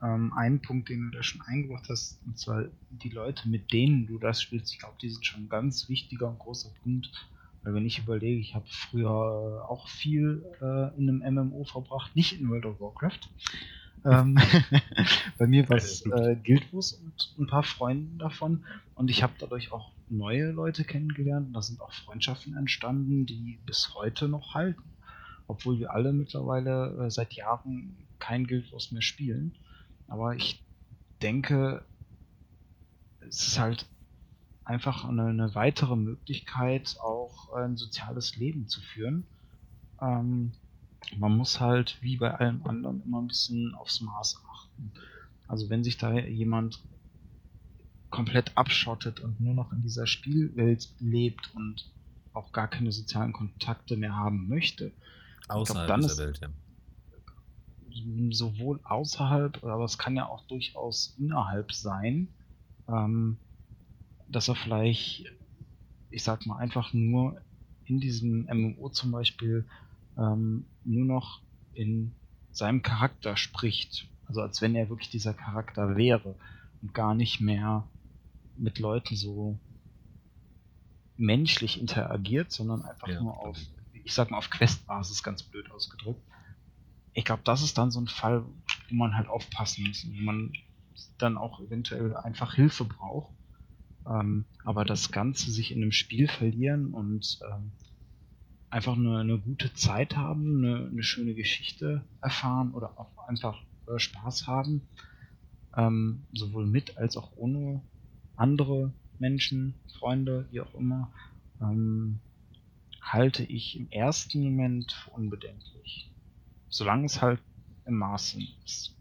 ähm, ein Punkt, den du da schon eingebracht hast, und zwar die Leute, mit denen du das spielst, ich glaube, die sind schon ein ganz wichtiger und großer Punkt, weil wenn ich überlege, ich habe früher auch viel äh, in einem MMO verbracht, nicht in World of Warcraft. Ähm, bei mir war es äh, Guild Wars und ein paar Freunde davon und ich habe dadurch auch neue Leute kennengelernt da sind auch Freundschaften entstanden, die bis heute noch halten. Obwohl wir alle mittlerweile äh, seit Jahren kein Guild Wars mehr spielen. Aber ich denke, es ist halt einfach eine, eine weitere Möglichkeit, auch ein soziales Leben zu führen. Ähm, man muss halt wie bei allem anderen immer ein bisschen aufs Maß achten. Also wenn sich da jemand komplett abschottet und nur noch in dieser Spielwelt lebt und auch gar keine sozialen Kontakte mehr haben möchte, außerhalb glaub, dieser Welt, ja. Sowohl außerhalb, aber es kann ja auch durchaus innerhalb sein. Ähm, dass er vielleicht, ich sag mal, einfach nur in diesem MMO zum Beispiel ähm, nur noch in seinem Charakter spricht. Also als wenn er wirklich dieser Charakter wäre und gar nicht mehr mit Leuten so menschlich interagiert, sondern einfach ja. nur auf, ich sag mal, auf Questbasis ganz blöd ausgedrückt. Ich glaube, das ist dann so ein Fall, wo man halt aufpassen muss, wo man dann auch eventuell einfach Hilfe braucht ähm, aber das Ganze sich in einem Spiel verlieren und ähm, einfach eine, eine gute Zeit haben, eine, eine, schöne Geschichte erfahren oder auch einfach äh, Spaß haben, ähm, sowohl mit als auch ohne andere Menschen, Freunde, wie auch immer, ähm, halte ich im ersten Moment für unbedenklich. Solange es halt im Maßen ist.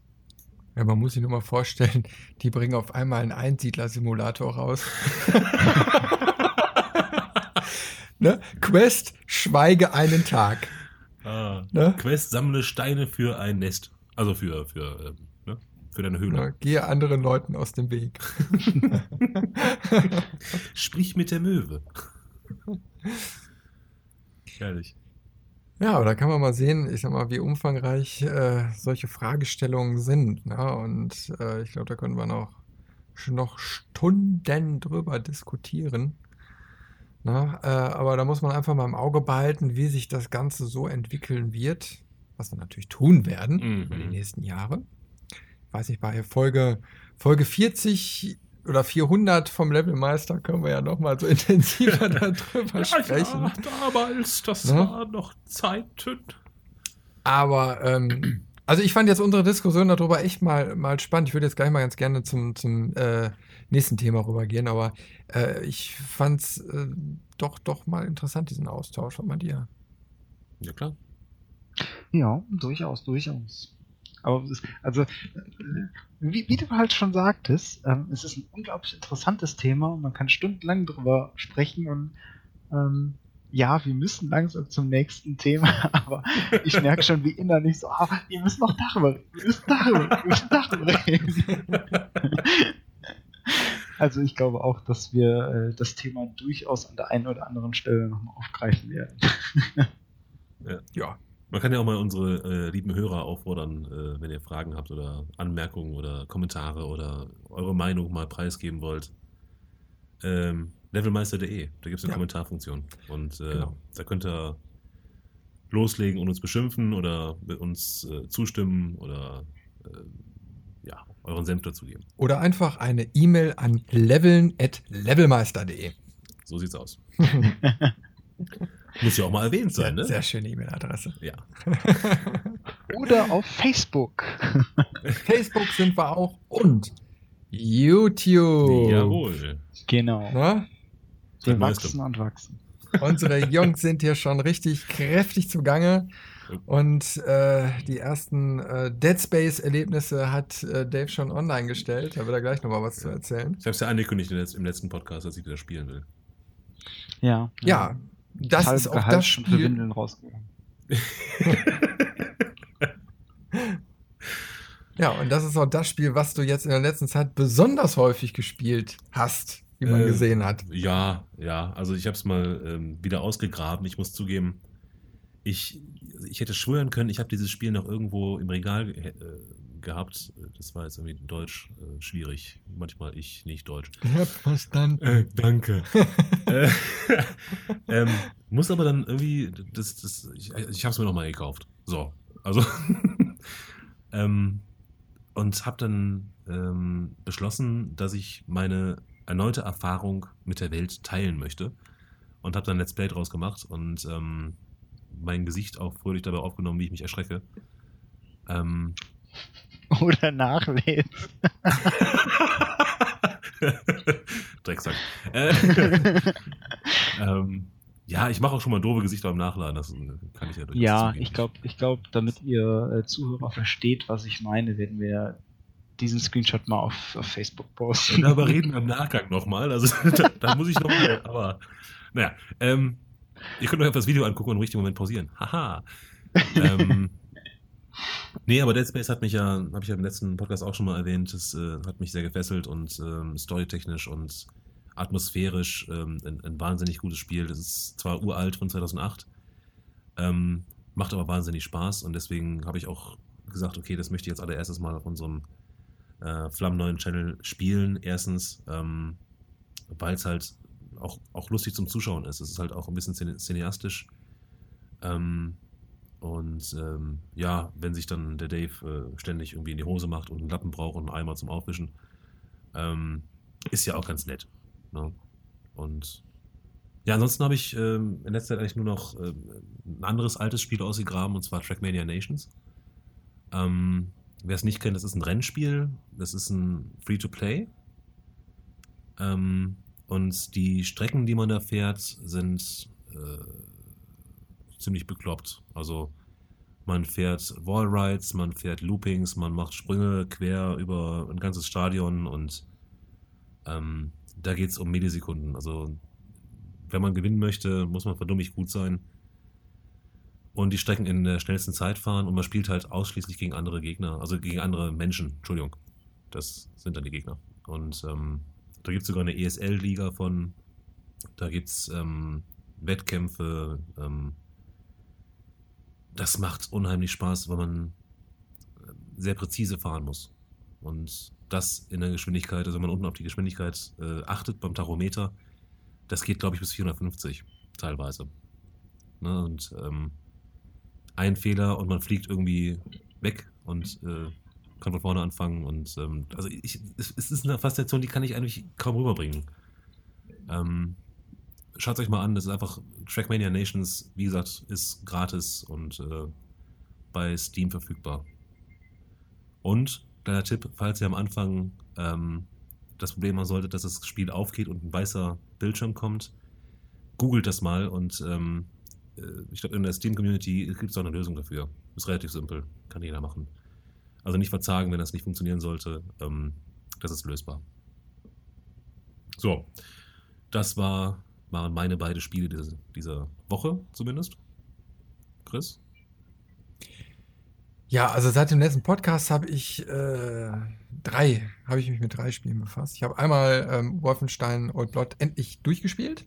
Ja, man muss sich nur mal vorstellen, die bringen auf einmal einen Einsiedler-Simulator raus. ne? Quest, schweige einen Tag. Ah, ne? Quest, sammle Steine für ein Nest. Also für, für, ähm, ne? für deine Höhle. Ja, gehe anderen Leuten aus dem Weg. Sprich mit der Möwe. Herrlich. Ja, aber da kann man mal sehen, ich sag mal, wie umfangreich äh, solche Fragestellungen sind. Ne? Und äh, ich glaube, da können wir noch, noch Stunden drüber diskutieren. Ne? Äh, aber da muss man einfach mal im Auge behalten, wie sich das Ganze so entwickeln wird, was wir natürlich tun werden mhm. über die nächsten Jahre. Ich weiß nicht, bei Folge, Folge 40 oder 400 vom Levelmeister können wir ja noch mal so intensiver darüber ja, sprechen. Ja, damals, das ne? war noch Zeiten. Aber, ähm, also ich fand jetzt unsere Diskussion darüber echt mal, mal spannend. Ich würde jetzt gleich mal ganz gerne zum, zum äh, nächsten Thema rübergehen, aber äh, ich fand es äh, doch, doch mal interessant, diesen Austausch. Was mal dir? Ja, klar. Ja, durchaus, durchaus. Aber ist, also, wie, wie, du halt schon sagtest, ähm, es ist ein unglaublich interessantes Thema und man kann stundenlang drüber sprechen und ähm, ja, wir müssen langsam zum nächsten Thema, aber ich merke schon, wie innerlich so, ah, wir müssen noch darüber reden, wir müssen darüber, wir müssen darüber reden. Also ich glaube auch, dass wir äh, das Thema durchaus an der einen oder anderen Stelle nochmal aufgreifen werden. ja. Man kann ja auch mal unsere äh, lieben Hörer auffordern, äh, wenn ihr Fragen habt oder Anmerkungen oder Kommentare oder eure Meinung mal preisgeben wollt. Ähm, levelmeister.de, da gibt es eine Ja. Kommentarfunktion. Und äh, Genau. da könnt ihr loslegen und uns beschimpfen oder mit uns äh, zustimmen oder äh, ja, euren Senf dazugeben. Oder einfach eine E-Mail an leveln.levelmeister.de. So sieht's aus. Muss ja auch mal erwähnt sein, ne? Sehr schöne E-Mail-Adresse. Ja. Oder auf Facebook. Facebook sind wir auch und YouTube. Jawohl. Genau. Na? Wir Neueste. wachsen und wachsen. Unsere Jungs sind hier schon richtig kräftig zugange. Und äh, die ersten äh, Dead Space-Erlebnisse hat äh, Dave schon online gestellt. Da wird er gleich nochmal was zu erzählen. Ich habe es ja angekündigt im letz- im letzten Podcast, dass ich das spielen will. Ja. Ja, das ist auch das schon für Spiel. Windeln rausgegangen. Ja, und das ist auch das Spiel, was du jetzt in der letzten Zeit besonders häufig gespielt hast, wie man Äh, gesehen hat. Ja, ja. Also ich habe es mal ähm, wieder ausgegraben. Ich muss zugeben, ich, ich hätte schwören können, ich habe dieses Spiel noch irgendwo im Regal äh, gehabt. Das war jetzt irgendwie in Deutsch äh, schwierig. Manchmal ich nicht Deutsch. Ich hab verstanden. Äh, danke. äh, ähm, muss aber dann irgendwie, das, das, ich, ich habe es mir nochmal gekauft. So, also ähm, und habe dann ähm, beschlossen, dass ich meine erneute Erfahrung mit der Welt teilen möchte und habe dann Let's Play draus gemacht und ähm, mein Gesicht auch fröhlich dabei aufgenommen, wie ich mich erschrecke. Ähm, Oder nachlesen. Drecksack. Äh, ähm, ja, ich mache auch schon mal doofe Gesichter beim Nachladen. Das äh, kann ich ja durchaus ja, zugeben. ich glaube, ich glaub, damit ihr äh, Zuhörer versteht, was ich meine, werden wir diesen Screenshot mal auf, auf Facebook posten. Darüber reden wir im Nachgang nochmal. Also da, da muss ich nochmal. Aber naja, ähm, ihr könnt euch einfach das Video angucken und im richtigen Moment pausieren. Haha. ähm, nee, aber Dead Space hat mich ja, habe ich ja im letzten Podcast auch schon mal erwähnt, das äh, hat mich sehr gefesselt und ähm, storytechnisch und atmosphärisch ähm, ein, ein wahnsinnig gutes Spiel. Das ist zwar uralt von 2008, ähm, macht aber wahnsinnig Spaß und deswegen habe ich auch gesagt, okay, das möchte ich jetzt allererstes mal auf unserem äh, flammneuen Channel spielen. Erstens, ähm, weil es halt auch, auch lustig zum Zuschauen ist. Es ist halt auch ein bisschen cine- cineastisch. Ähm, und ähm, ja, wenn sich dann der Dave äh, ständig irgendwie in die Hose macht und einen Lappen braucht und einen Eimer zum Aufwischen, ähm, ist ja auch ganz nett. Ne? Und ja, ansonsten habe ich ähm, in letzter Zeit eigentlich nur noch ähm, ein anderes altes Spiel ausgegraben, und zwar Trackmania Nations. Ähm, Wer es nicht kennt, das ist ein Rennspiel, das ist ein Free-to-Play. Ähm, und die Strecken, die man da fährt, sind äh, ziemlich bekloppt. Also man fährt Wallrides, man fährt Loopings, man macht Sprünge quer über ein ganzes Stadion und ähm, da geht es um Millisekunden. Also wenn man gewinnen möchte, muss man verdummig gut sein und die Strecken in der schnellsten Zeit fahren und man spielt halt ausschließlich gegen andere Gegner, also gegen andere Menschen, Entschuldigung. Das sind dann die Gegner. Und ähm, da gibt es sogar eine ESL-Liga von, da gibt es ähm, Wettkämpfe. Ähm, das macht unheimlich Spaß, weil man äh, sehr präzise fahren muss. Und das in der Geschwindigkeit, also wenn man unten auf die Geschwindigkeit äh, achtet beim Tachometer, das geht, glaube ich, bis 450 teilweise. Ne? Und ähm, ein Fehler und man fliegt irgendwie weg und äh, kann von vorne anfangen. Und ähm, also ich, es, es ist eine Faszination, die kann ich eigentlich kaum rüberbringen. Ähm, Schaut euch mal an, das ist einfach Trackmania Nations, wie gesagt, ist gratis und äh, bei Steam verfügbar. Und, kleiner Tipp, falls ihr am Anfang ähm, das Problem haben solltet, dass das Spiel aufgeht und ein weißer Bildschirm kommt, googelt das mal und ähm, äh, ich glaube, in der Steam-Community gibt es auch eine Lösung dafür. Ist relativ simpel, kann jeder machen. Also nicht verzagen, wenn das nicht funktionieren sollte. Ähm, das ist lösbar. So, das war, waren meine beiden Spiele diese, dieser Woche zumindest. Chris? Ja, also seit dem letzten Podcast habe ich äh, drei, habe ich mich mit drei Spielen befasst. Ich habe einmal ähm, Wolfenstein Old Blood endlich durchgespielt.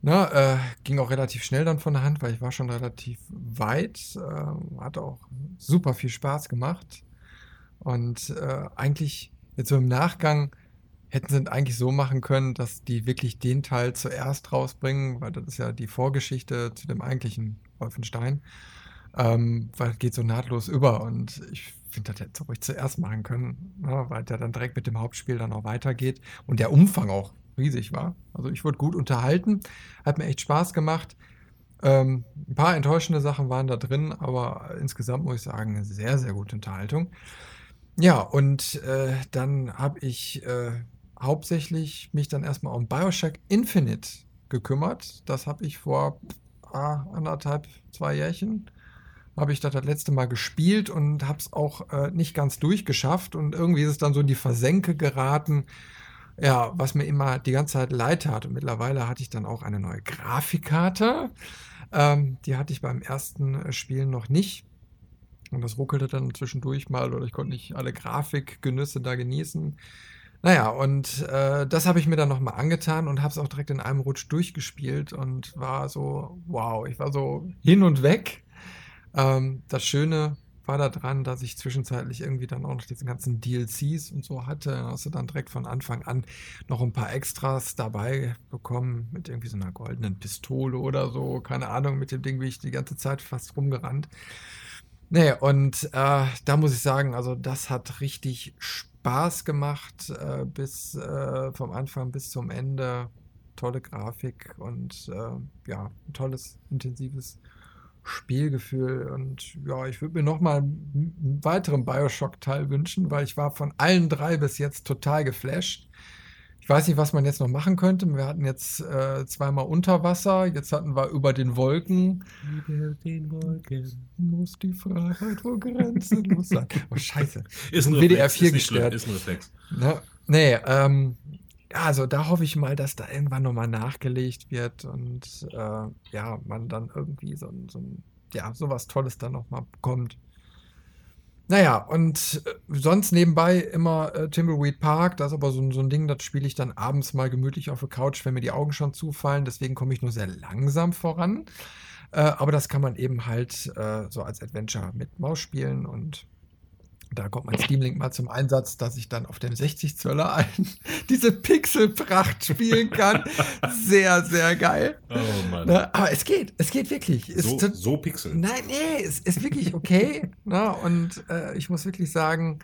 Na, äh, ging auch relativ schnell dann von der Hand, weil ich war schon relativ weit. Äh, hat auch super viel Spaß gemacht. Und äh, eigentlich jetzt so im Nachgang hätten sie eigentlich so machen können, dass die wirklich den Teil zuerst rausbringen, weil das ist ja die Vorgeschichte zu dem eigentlichen Wolfenstein. Ähm, weil es geht so nahtlos über und ich finde, das hätte sie ruhig zuerst machen können, ne, weil der dann direkt mit dem Hauptspiel dann auch weitergeht und der Umfang auch riesig war. Also ich wurde gut unterhalten, hat mir echt Spaß gemacht. Ähm, ein paar enttäuschende Sachen waren da drin, aber insgesamt muss ich sagen, eine sehr, sehr gute Unterhaltung. Ja, und äh, dann habe ich äh, hauptsächlich mich dann erstmal um Bioshock Infinite gekümmert. Das habe ich vor ah, anderthalb, zwei Jährchen habe ich das das letzte Mal gespielt und habe es auch äh, nicht ganz durchgeschafft und irgendwie ist es dann so in die Versenke geraten, ja, was mir immer die ganze Zeit leid tat. Und mittlerweile hatte ich dann auch eine neue Grafikkarte. Ähm, die hatte ich beim ersten äh, Spiel noch nicht. Und das ruckelte dann zwischendurch mal oder ich konnte nicht alle Grafikgenüsse da genießen. Naja, und äh, das habe ich mir dann nochmal angetan und habe es auch direkt in einem Rutsch durchgespielt und war so, wow, ich war so hin und weg. Ähm, das Schöne war da dran, dass ich zwischenzeitlich irgendwie dann auch noch diese ganzen DLCs und so hatte. Da hast du dann direkt von Anfang an noch ein paar Extras dabei bekommen mit irgendwie so einer goldenen Pistole oder so. Keine Ahnung, mit dem Ding bin ich die ganze Zeit fast rumgerannt. Nee, und äh, da muss ich sagen, also das hat richtig Spaß gemacht, äh, bis äh, vom Anfang bis zum Ende. Tolle Grafik und äh, ja, ein tolles, intensives Spielgefühl. Und ja, ich würde mir noch mal einen weiteren Bioshock-Teil wünschen, weil ich war von allen drei bis jetzt total geflasht. Ich weiß nicht, was man jetzt noch machen könnte. Wir hatten jetzt äh, zweimal unter Wasser, jetzt hatten wir über den Wolken. Über den Wolken. Muss die Freiheit wo grenzenlos sein. Oh, scheiße. Ist ein WDR Reflex, 4 ist ist ein Reflex. Ne? Nee, ähm, also da hoffe ich mal, dass da irgendwann nochmal nachgelegt wird und äh, ja, man dann irgendwie so, so ja, sowas Tolles dann nochmal bekommt. Naja, und äh, sonst nebenbei immer äh, Timbleweed Park, das ist aber so, ein- so ein Ding, das spiele ich dann abends mal gemütlich auf der Couch, wenn mir die Augen schon zufallen, deswegen komme ich nur sehr langsam voran. Äh, aber das kann man eben halt äh, so als Adventure mit Maus spielen und da kommt mein Steam Link mal zum Einsatz, dass ich dann auf dem 60 Zöller ein, diese Pixelpracht spielen kann. Sehr, sehr geil. Oh Mann. Ne? Aber es geht, es geht wirklich. Es So, ist so Pixel. Nein, nee, es ist wirklich okay. ne? Und äh, ich muss wirklich sagen,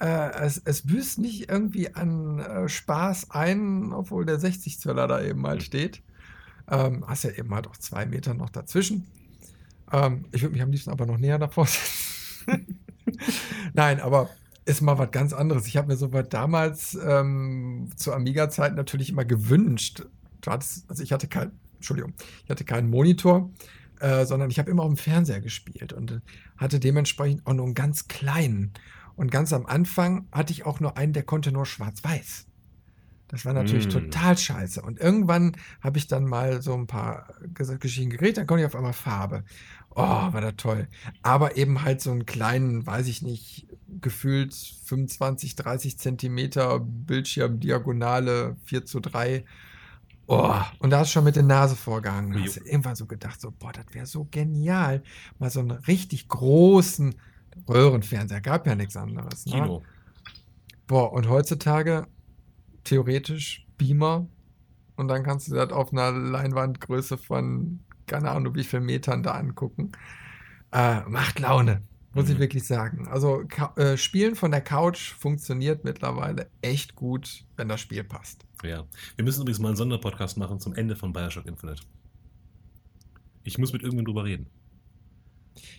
äh, es, es büßt nicht irgendwie an äh, Spaß ein, obwohl der 60 Zöller da eben halt steht. Ähm, hast ja eben halt auch zwei Meter noch dazwischen. Ähm, ich würde mich am liebsten aber noch näher davor setzen. Nein, aber ist mal was ganz anderes. Ich habe mir so was damals ähm, zur Amiga-Zeit natürlich immer gewünscht. Hattest, also ich hatte kein, Entschuldigung, ich hatte keinen Monitor, äh, sondern ich habe immer auf dem Fernseher gespielt und äh, hatte dementsprechend auch nur einen ganz kleinen. Und ganz am Anfang hatte ich auch nur einen, der konnte nur schwarz-weiß. Das war natürlich Mm. total scheiße. Und irgendwann habe ich dann mal so ein paar Ges- Geschichten geredet, dann konnte ich auf einmal Farbe. Oh, war das toll. Aber eben halt so einen kleinen, weiß ich nicht, gefühlt 25, 30 Zentimeter Bildschirmdiagonale 4 zu 3. Oh, und da hast du schon mit der Nase vorgehangen. Da hast du irgendwann so gedacht, so, boah, das wäre so genial. Mal so einen richtig großen Röhrenfernseher. Gab ja nichts anderes. Ne? Kino. Boah, und heutzutage theoretisch Beamer und dann kannst du das auf einer Leinwandgröße von keine Ahnung wie viel Metern da angucken. Äh, macht Laune, muss ich Mhm. wirklich sagen. Also äh, Spielen von der Couch funktioniert mittlerweile echt gut, wenn das Spiel passt. Ja. Wir müssen übrigens mal einen Sonderpodcast machen zum Ende von Bioshock Infinite. Ich muss mit irgendjemandem drüber reden.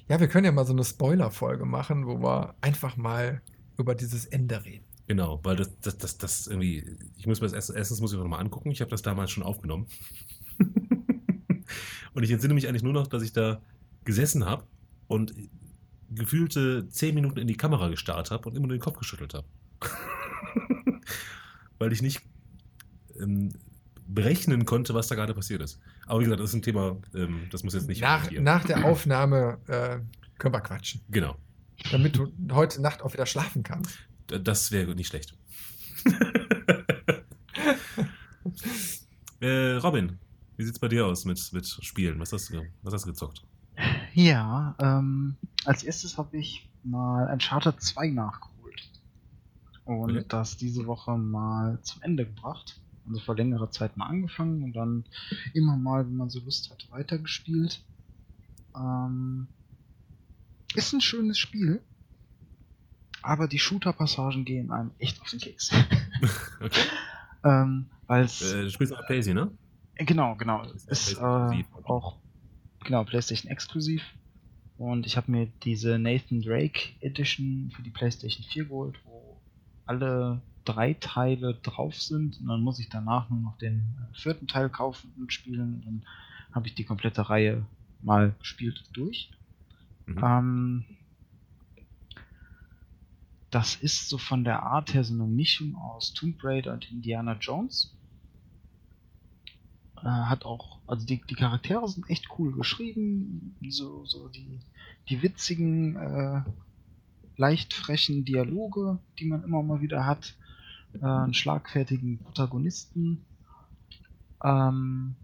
Ja, wir können ja mal so eine Spoiler-Folge machen, wo wir einfach mal über dieses Ende reden. Genau, weil das, das, das, das irgendwie, ich muss mir das erst, erstens muss ich mir noch mal angucken. Ich habe das damals schon aufgenommen. und ich entsinne mich eigentlich nur noch, dass ich da gesessen habe und gefühlte zehn Minuten in die Kamera gestarrt habe und immer nur den Kopf geschüttelt habe. weil ich nicht ähm, berechnen konnte, was da gerade passiert ist. Aber wie gesagt, das ist ein Thema, ähm, das muss jetzt nicht Nach, nach der Aufnahme äh, können wir quatschen, Genau, damit du heute Nacht auch wieder schlafen kannst. Das wäre nicht schlecht. äh, Robin, wie sieht's bei dir aus mit, mit Spielen? Was hast du, was hast du gezockt? Ja, ähm, als erstes habe ich mal Uncharted 2 nachgeholt. Und Okay. das diese Woche mal zum Ende gebracht. Also vor längerer Zeit mal angefangen und dann immer mal, wenn man so Lust hat, weitergespielt. Ähm, ist ein schönes Spiel. Aber die Shooter-Passagen gehen einem echt auf den Keks. Okay. ähm, es Äh, du spielst auf Daisy, ne? Genau, genau. Das ist Ist äh, auch genau PlayStation exklusiv. Und ich habe mir diese Nathan Drake Edition für die PlayStation 4 geholt, wo alle drei Teile drauf sind. Und dann muss ich danach nur noch den äh, vierten Teil kaufen und spielen. Und dann habe ich die komplette Reihe mal gespielt und durch. Mhm. Ähm, das ist so von der Art her so eine Mischung aus Tomb Raider und Indiana Jones. Äh, hat auch, also die, die Charaktere sind echt cool geschrieben, so, so die, die witzigen, äh, leicht frechen Dialoge, die man immer mal wieder hat, äh, einen schlagfertigen Protagonisten, ähm,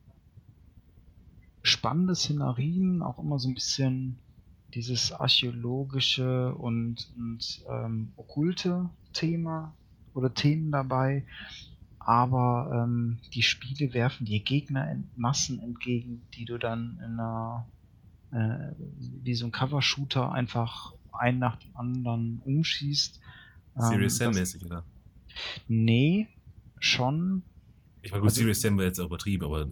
spannende Szenarien, auch immer so ein bisschen dieses archäologische und, und ähm, okkulte Thema oder Themen dabei. Aber ähm, die Spiele werfen dir Gegner in Massen entgegen, die du dann in einer äh, wie so ein Cover-Shooter einfach einen nach dem anderen umschießt. Ähm, Serious Sam das- mäßig, oder? Nee, schon. Ich meine, gut, Also- Serious Sam wäre jetzt auch übertrieben, aber.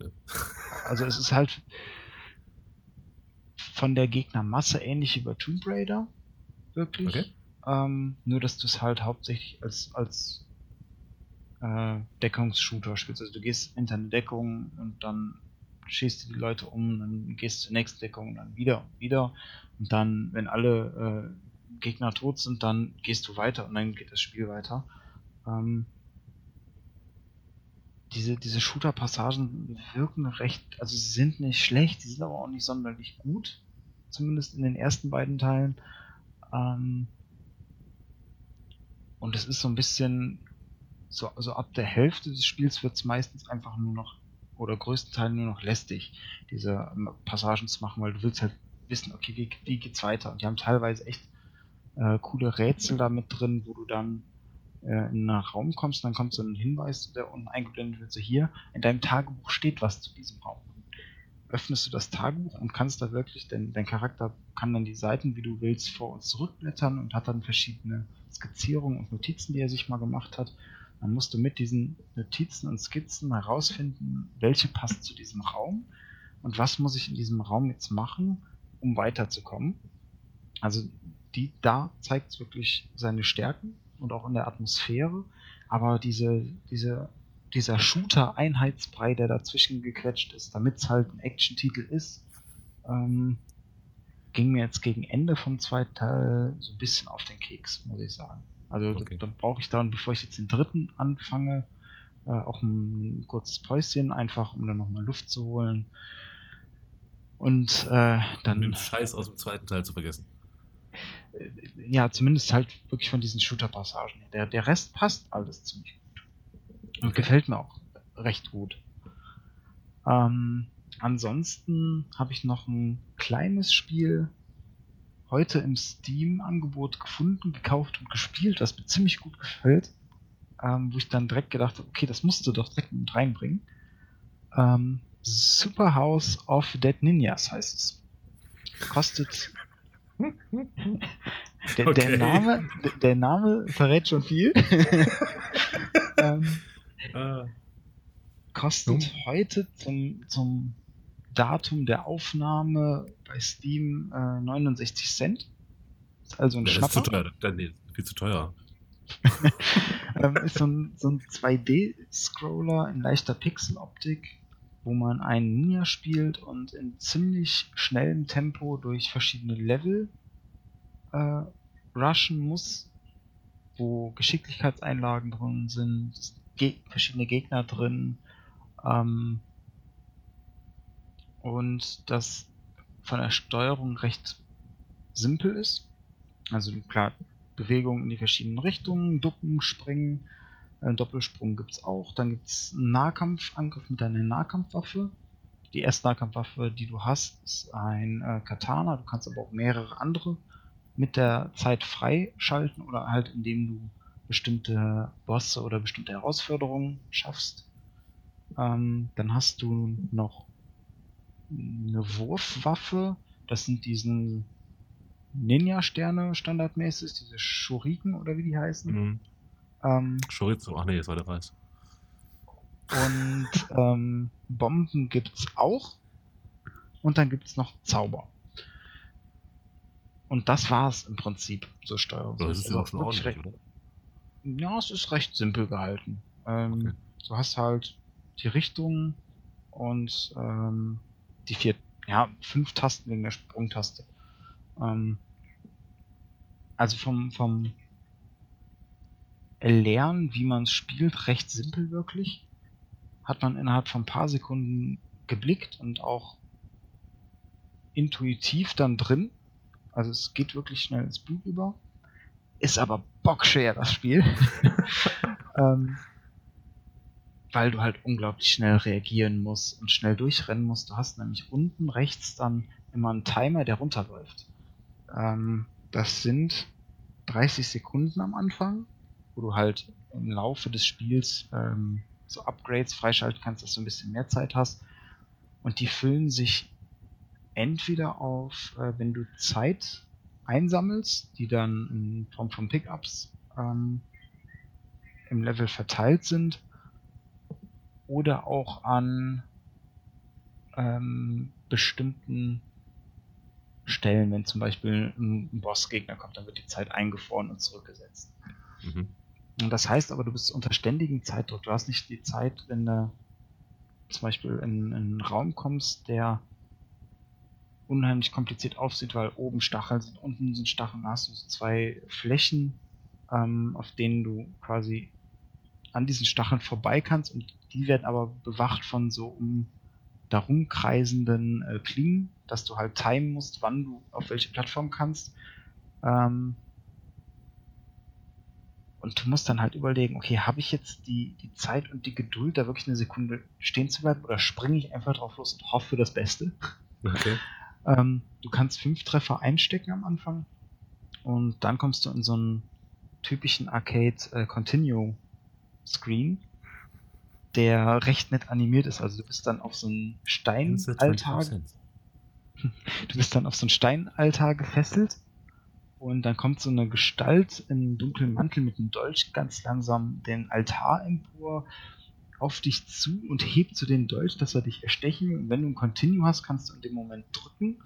äh, Also es ist halt von der Gegnermasse ähnlich wie bei Tomb Raider. Wirklich. Okay. Ähm, nur dass du es halt hauptsächlich als, als äh, Deckungsshooter spielst. Also du gehst hinter eine Deckung und dann schießt du die Leute um, dann gehst du zur nächsten Deckung und dann wieder und wieder. Und dann, wenn alle äh, Gegner tot sind, dann gehst du weiter und dann geht das Spiel weiter. Ähm, diese, diese Shooter-Passagen wirken recht, also sie sind nicht schlecht, sie sind aber auch nicht sonderlich gut. Zumindest in den ersten beiden Teilen. Ähm, und es ist so ein bisschen, so also ab der Hälfte des Spiels wird es meistens einfach nur noch, oder größtenteils nur noch lästig, diese ähm, Passagen zu machen, weil du willst halt wissen, okay, wie, wie geht's weiter? Und die haben teilweise echt äh, coole Rätsel da mit drin, wo du dann äh, in einen Raum kommst, dann kommt so ein Hinweis, der unten eingeblendet wird, so hier, in deinem Tagebuch steht was zu diesem Raum. Öffnest du das Tagebuch und kannst da wirklich, denn dein Charakter kann dann die Seiten, wie du willst, vor und zurückblättern und hat dann verschiedene Skizzierungen und Notizen, die er sich mal gemacht hat. Dann musst du mit diesen Notizen und Skizzen herausfinden, welche passt zu diesem Raum und was muss ich in diesem Raum jetzt machen, um weiterzukommen. Also die, da zeigt es wirklich seine Stärken und auch in der Atmosphäre. Aber diese, diese, dieser Shooter-Einheitsbrei, der dazwischen gequetscht ist, damit es halt ein Action-Titel ist, ähm, ging mir jetzt gegen Ende vom zweiten Teil so ein bisschen auf den Keks, muss ich sagen. Also Okay. da, da brauche ich dann, bevor ich jetzt den dritten anfange, äh, auch ein kurzes Päuschen, einfach um dann nochmal Luft zu holen. Und äh, Dann den dann Scheiß aus dem zweiten Teil zu vergessen. äh, ja, zumindest halt wirklich von diesen Shooter-Passagen. Der, der Rest passt alles ziemlich gut. Und Okay. gefällt mir auch recht gut. Ähm, ansonsten habe ich noch ein kleines Spiel heute im Steam-Angebot gefunden, gekauft und gespielt, das mir ziemlich gut gefällt. Ähm, wo ich dann direkt gedacht habe, okay, das musst du doch direkt mit reinbringen. Ähm, Super House of Dead Ninjas heißt es. Kostet der, Okay. der, Name, der, der Name verrät schon viel. ähm, Ah, kostet Dumm. heute zum, zum Datum der Aufnahme bei Steam äh, 69 Cent. Ist also ein das ist zu Schnapper. teuer. Nee, viel zu teuer. ähm, ist so ein, so ein 2D-Scroller in leichter Pixeloptik, wo man einen Ninja spielt und in ziemlich schnellem Tempo durch verschiedene Level äh, rushen muss, wo Geschicklichkeitseinlagen drin sind, Ge verschiedene Gegner drin ähm, und das von der Steuerung recht simpel ist. Also klar, Bewegung in die verschiedenen Richtungen, ducken, springen, Äh, Doppelsprung gibt es auch. Dann gibt es einen Nahkampfangriff mit deiner Nahkampfwaffe. Die erste Nahkampfwaffe, die du hast, ist ein äh, Katana. Du kannst aber auch mehrere andere mit der Zeit freischalten oder halt indem du bestimmte Bosse oder bestimmte Herausforderungen schaffst. Ähm, dann hast du noch eine Wurfwaffe. Das sind diesen Ninja-Sterne standardmäßig, diese Shuriken oder wie die heißen. Mhm. Ähm, Chorizo, ach nee, das war der Reis. und ähm, Bomben gibt's auch. Und dann gibt's noch Zauber. Und das war's im Prinzip zur Steuerung. Das ist ja Also auch schon ordentlich, oder? Ja, es ist recht simpel gehalten. Ähm, Okay. Du hast halt die Richtung und ähm, die vier, ja, fünf Tasten wegen der Sprungtaste. Ähm, also vom, vom Erlernen, wie man es spielt, recht simpel wirklich. Hat man innerhalb von ein paar Sekunden geblickt und auch intuitiv dann drin. Also es geht wirklich schnell ins Blut über. Ist aber bockschwer, das Spiel. ähm, weil du halt unglaublich schnell reagieren musst und schnell durchrennen musst. Du hast nämlich unten rechts dann immer einen Timer, der runterläuft. Ähm, das sind 30 Sekunden am Anfang, wo du halt im Laufe des Spiels ähm, so Upgrades freischalten kannst, dass du ein bisschen mehr Zeit hast. Und die füllen sich entweder auf, äh, wenn du Zeit einsammelst, die dann in Form von Pickups ähm, im Level verteilt sind, oder auch an ähm, bestimmten Stellen, wenn zum Beispiel ein Bossgegner kommt, dann wird die Zeit eingefroren und zurückgesetzt. Mhm. Und das heißt aber, du bist unter ständigem Zeitdruck. Du hast nicht die Zeit, wenn du zum Beispiel in, in einen Raum kommst, der unheimlich kompliziert aussieht, weil oben Stacheln sind, unten sind Stacheln, da hast du so zwei Flächen, ähm, auf denen du quasi an diesen Stacheln vorbei kannst und die werden aber bewacht von so um darum kreisenden äh, Klingen, dass du halt timen musst, wann du auf welche Plattform kannst. Ähm, und du musst dann halt überlegen, okay, habe ich jetzt die, die Zeit und die Geduld, da wirklich eine Sekunde stehen zu bleiben oder springe ich einfach drauf los und hoffe für das Beste? Okay. Ähm, du kannst fünf Treffer einstecken am Anfang und dann kommst du in so einen typischen Arcade äh, Continue Screen, der recht nett animiert ist. Also du bist dann auf so einen Steinaltar, du bist dann auf so einen Steinaltar gefesselt und dann kommt so eine Gestalt im dunklen Mantel mit einem Dolch ganz langsam den Altar empor auf dich zu und hebt so den Dolch, dass er dich erstechen will. Und wenn du ein Continue hast, kannst du in dem Moment drücken,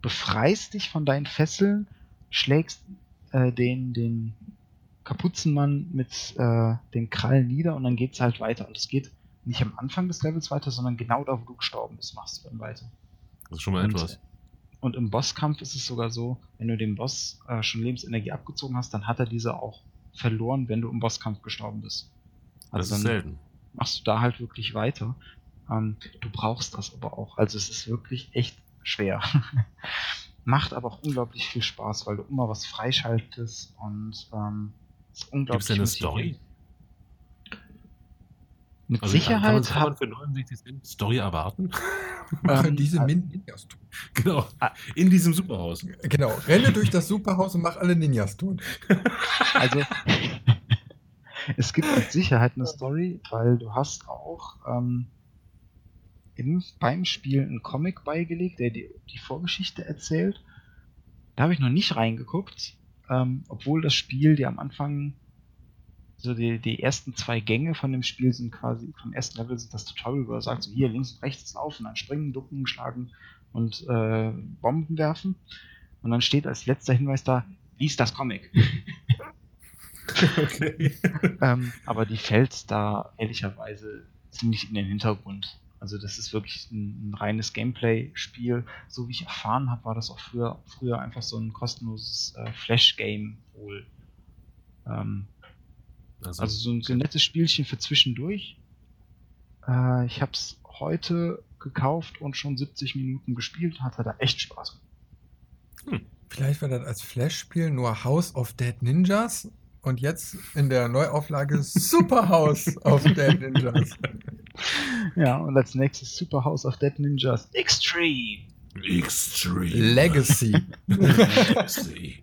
befreist dich von deinen Fesseln, schlägst äh, den, den Kapuzenmann mit äh, den Krallen nieder und dann geht's halt weiter. Und es geht nicht am Anfang des Levels weiter, sondern genau da, wo du gestorben bist, machst du dann weiter. Das ist schon mal Und, etwas. und im Bosskampf ist es sogar so, wenn du dem Boss äh, schon Lebensenergie abgezogen hast, dann hat er diese auch verloren, wenn du im Bosskampf gestorben bist. Das Also ist dann selten. machst du da halt wirklich weiter. Ähm, du brauchst das aber auch. Also es ist wirklich echt schwer. Macht aber auch unglaublich viel Spaß, weil du immer was freischaltest und ähm, es ist Gibt es eine. Story? Mit Also, kann, man, Sicherheit kann man für 69 Cent Story erwarten? Ähm, diese Min Ninjas tot. genau. Ah. In diesem Superhaus. Genau, renne durch das Superhaus und mach alle Ninjas tot. Also, es gibt mit Sicherheit eine Story, weil du hast auch ähm, im, beim Spiel einen Comic beigelegt, der die, die Vorgeschichte erzählt. Da habe ich noch nicht reingeguckt, ähm, obwohl das Spiel dir am Anfang so die, die ersten zwei Gänge von dem Spiel sind quasi, vom ersten Level sind das Tutorial, wo er sagt, so hier links und rechts laufen, dann springen, ducken, schlagen und äh, Bomben werfen. Und dann steht als letzter Hinweis da, lies das Comic. Okay. ähm, aber die fällt da ehrlicherweise ziemlich in den Hintergrund. Also das ist wirklich ein, ein reines Gameplay-Spiel. So wie ich erfahren habe, war das auch früher, früher einfach so ein kostenloses äh, Flash-Game wohl. Ähm, Also, also so ein, so ein nettes Spielchen für zwischendurch. Äh, ich habe es heute gekauft und schon 70 Minuten gespielt. Hatte da echt Spaß. Vielleicht war das als Flash-Spiel nur House of Dead Ninjas und jetzt in der Neuauflage Superhouse of Dead Ninjas. Ja, und als nächstes Super House of Dead Ninjas Extreme. Extreme. Legacy. Legacy.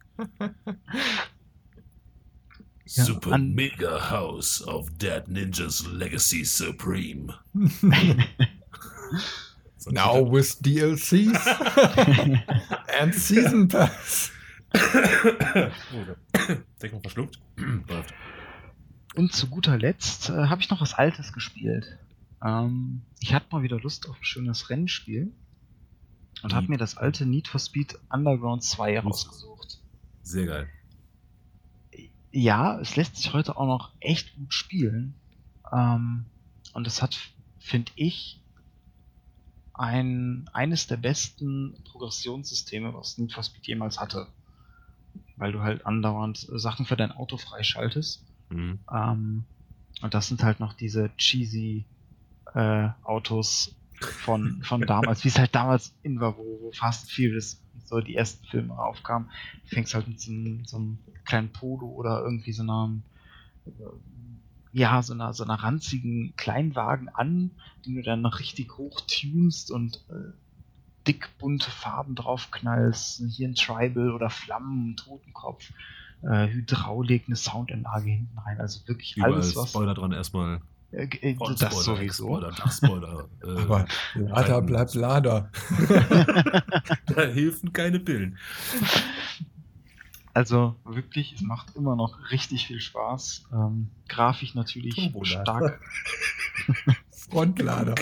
Ja, Super Mega House of Dead Ninjas Legacy Supreme. Now with DLCs and Season Pass. Oh, Deckung verschluckt. Läuft. Und zu guter Letzt äh, habe ich noch was Altes gespielt. Ähm, ich hatte mal wieder Lust auf ein schönes Rennspiel und habe mir das alte Need for Speed Underground 2 rausgesucht. Sehr geil. Ja, es lässt sich heute auch noch echt gut spielen. Ähm, und es hat, finde ich, ein, eines der besten Progressionssysteme, was Need for Speed jemals hatte. Weil du halt andauernd äh, Sachen für dein Auto freischaltest. Mhm. Ähm, und das sind halt noch diese cheesy äh, Autos von, von damals, wie es halt damals in war, wo, wo Fast Furious so die ersten Filme aufkamen. Du fängst halt mit so einem, so einem kleinen Polo oder irgendwie so einer, äh, ja, so einer, so einer ranzigen Kleinwagen an, den du dann noch richtig hoch tunst und äh, dick bunte Farben draufknallst. Hier ein Tribal oder Flammen, ein Totenkopf, äh, Hydraulik, eine Soundanlage hinten rein. Also wirklich Überall alles, was. Spoiler dran erstmal. Äh, äh, Front das Spoiler, sowieso. Spoiler, Dachspoiler. Äh, Aber Lada bleibt Lada. da helfen keine Pillen. Also wirklich, es macht immer noch richtig viel Spaß. Ähm, grafisch natürlich Turbolader. stark. Frontlader.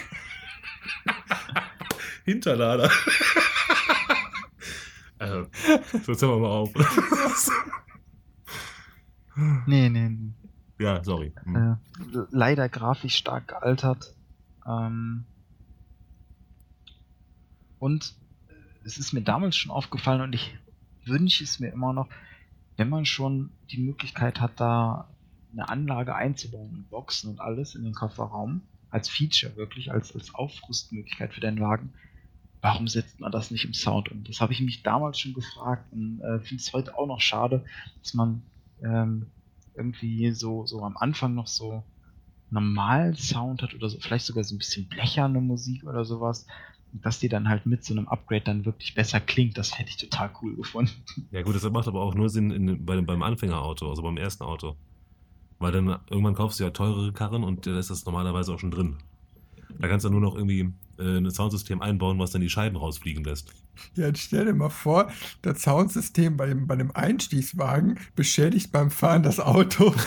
Hinterlader. also, so jetzt hören wir mal auf. Nee, nee, nee. Ja, sorry. Hm. Äh, leider grafisch stark gealtert. Ähm, und es ist mir damals schon aufgefallen und ich wünsche es mir immer noch, wenn man schon die Möglichkeit hat, da eine Anlage einzubauen, Boxen und alles in den Kofferraum, als Feature wirklich, als, als Aufrüstmöglichkeit für den Wagen, warum setzt man das nicht im Sound um? Das habe ich mich damals schon gefragt und äh, finde es heute auch noch schade, dass man ähm, irgendwie so, so am Anfang noch so normalen Sound hat oder so, vielleicht sogar so ein bisschen blecherne Musik oder sowas. Dass die dann halt mit so einem Upgrade dann wirklich besser klingt, das hätte ich total cool gefunden. Ja gut, das macht aber auch nur Sinn in, bei beim Anfängerauto, also beim ersten Auto. Weil dann irgendwann kaufst du ja teurere Karren und da ist das normalerweise auch schon drin. Da kannst du nur noch irgendwie äh, ein Soundsystem einbauen, was dann die Scheiben rausfliegen lässt. Ja, jetzt stell dir mal vor, das Soundsystem bei dem, bei dem Einstiegswagen beschädigt beim Fahren das Auto.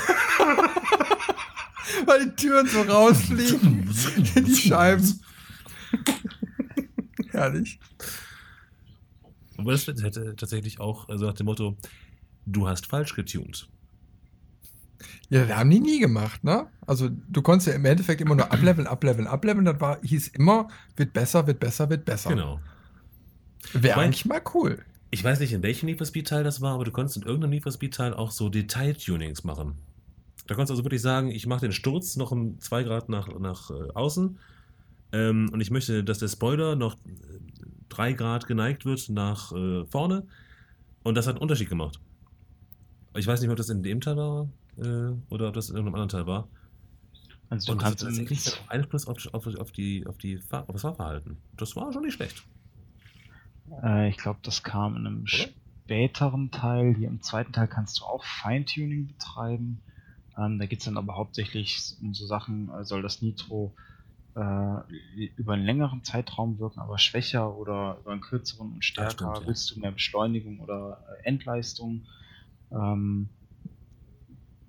Weil die Türen so rausfliegen. die Scheiben. Herrlich. Aber das hätte tatsächlich auch, also nach dem Motto, du hast falsch getuned. Ja, das haben die nie gemacht, ne? Also du konntest ja im Endeffekt immer nur ableveln, ableveln, ableveln. Das war, hieß immer, wird besser, wird besser, wird besser. Genau. Wäre eigentlich mal cool. Ich weiß nicht, in welchem Need for Speed Teil das war, aber du konntest in irgendeinem Need for Speed Teil auch so Detail-Tunings machen. Da konntest du also wirklich sagen, ich mache den Sturz noch um 2 Grad nach, nach äh, außen ähm, und ich möchte, dass der Spoiler noch 3 Grad geneigt wird nach äh, vorne und das hat einen Unterschied gemacht. Ich weiß nicht, ob das in dem Teil war äh, oder ob das in irgendeinem anderen Teil war. Also Und das hat kannst tatsächlich dann auch Einfluss auf, auf, auf, die, auf, die auf das Fahrverhalten. Das war schon nicht schlecht. Äh, ich glaube, das kam in einem späteren Teil. Hier im zweiten Teil kannst du auch Feintuning betreiben. Ähm, da geht es dann aber hauptsächlich um so Sachen, äh, soll das Nitro äh, über einen längeren Zeitraum wirken, aber schwächer oder über einen kürzeren und stärker? stimmt, ja. Willst du mehr Beschleunigung oder äh, Endleistung? Ähm,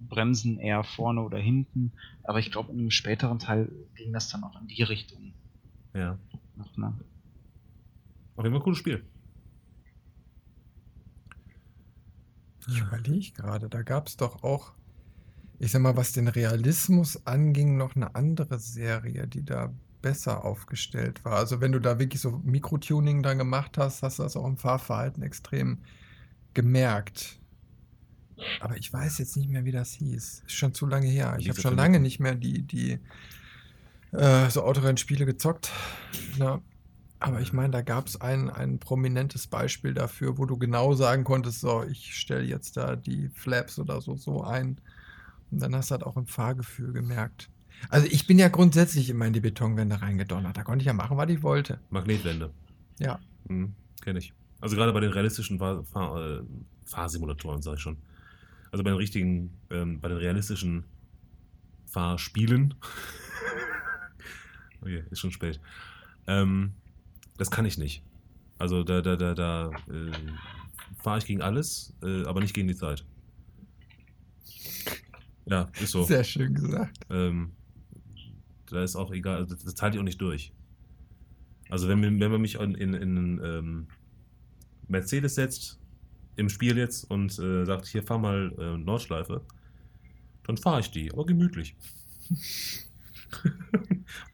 Bremsen eher vorne oder hinten. Aber ich glaube, in einem späteren Teil ging das dann auch in die Richtung. Ja. Noch, ne? Auf jeden Fall ein cooles Spiel. Ich überlege gerade, da gab es doch auch, ich sag mal, was den Realismus anging, noch eine andere Serie, die da besser aufgestellt war. Also wenn du da wirklich so Mikrotuning dran gemacht hast, hast du das auch im Fahrverhalten extrem gemerkt. Aber ich weiß jetzt nicht mehr, wie das hieß. Ist schon zu lange her. Ich habe schon lange nicht mehr die, die äh, so Autorennspiele gezockt. Na, Aber ich meine, da gab es ein, ein prominentes Beispiel dafür, wo du genau sagen konntest, so, ich stelle jetzt da die Flaps oder so, so ein. Und dann hast du halt auch im Fahrgefühl gemerkt. Also ich bin ja grundsätzlich immer in die Betonwände reingedonnert. Da konnte ich ja machen, was ich wollte. Magnetwände. Ja. Hm, Kenne ich. Also gerade bei den realistischen Fahr Fahr äh, Fahrsimulatoren, sage ich schon. Also bei den richtigen, ähm, bei den realistischen Fahrspielen. okay, ist schon spät. Ähm, das kann ich nicht. Also da, da, da, da äh, fahre ich gegen alles, äh, aber nicht gegen die Zeit. Ja, ist so. Sehr schön gesagt. Ähm, da ist auch egal, also das, halte ich auch nicht durch. Also wenn, wenn man mich in, in, in einen ähm, Mercedes setzt, im Spiel jetzt, und äh, sagt, hier fahr mal äh, Nordschleife, dann fahre ich die, aber gemütlich.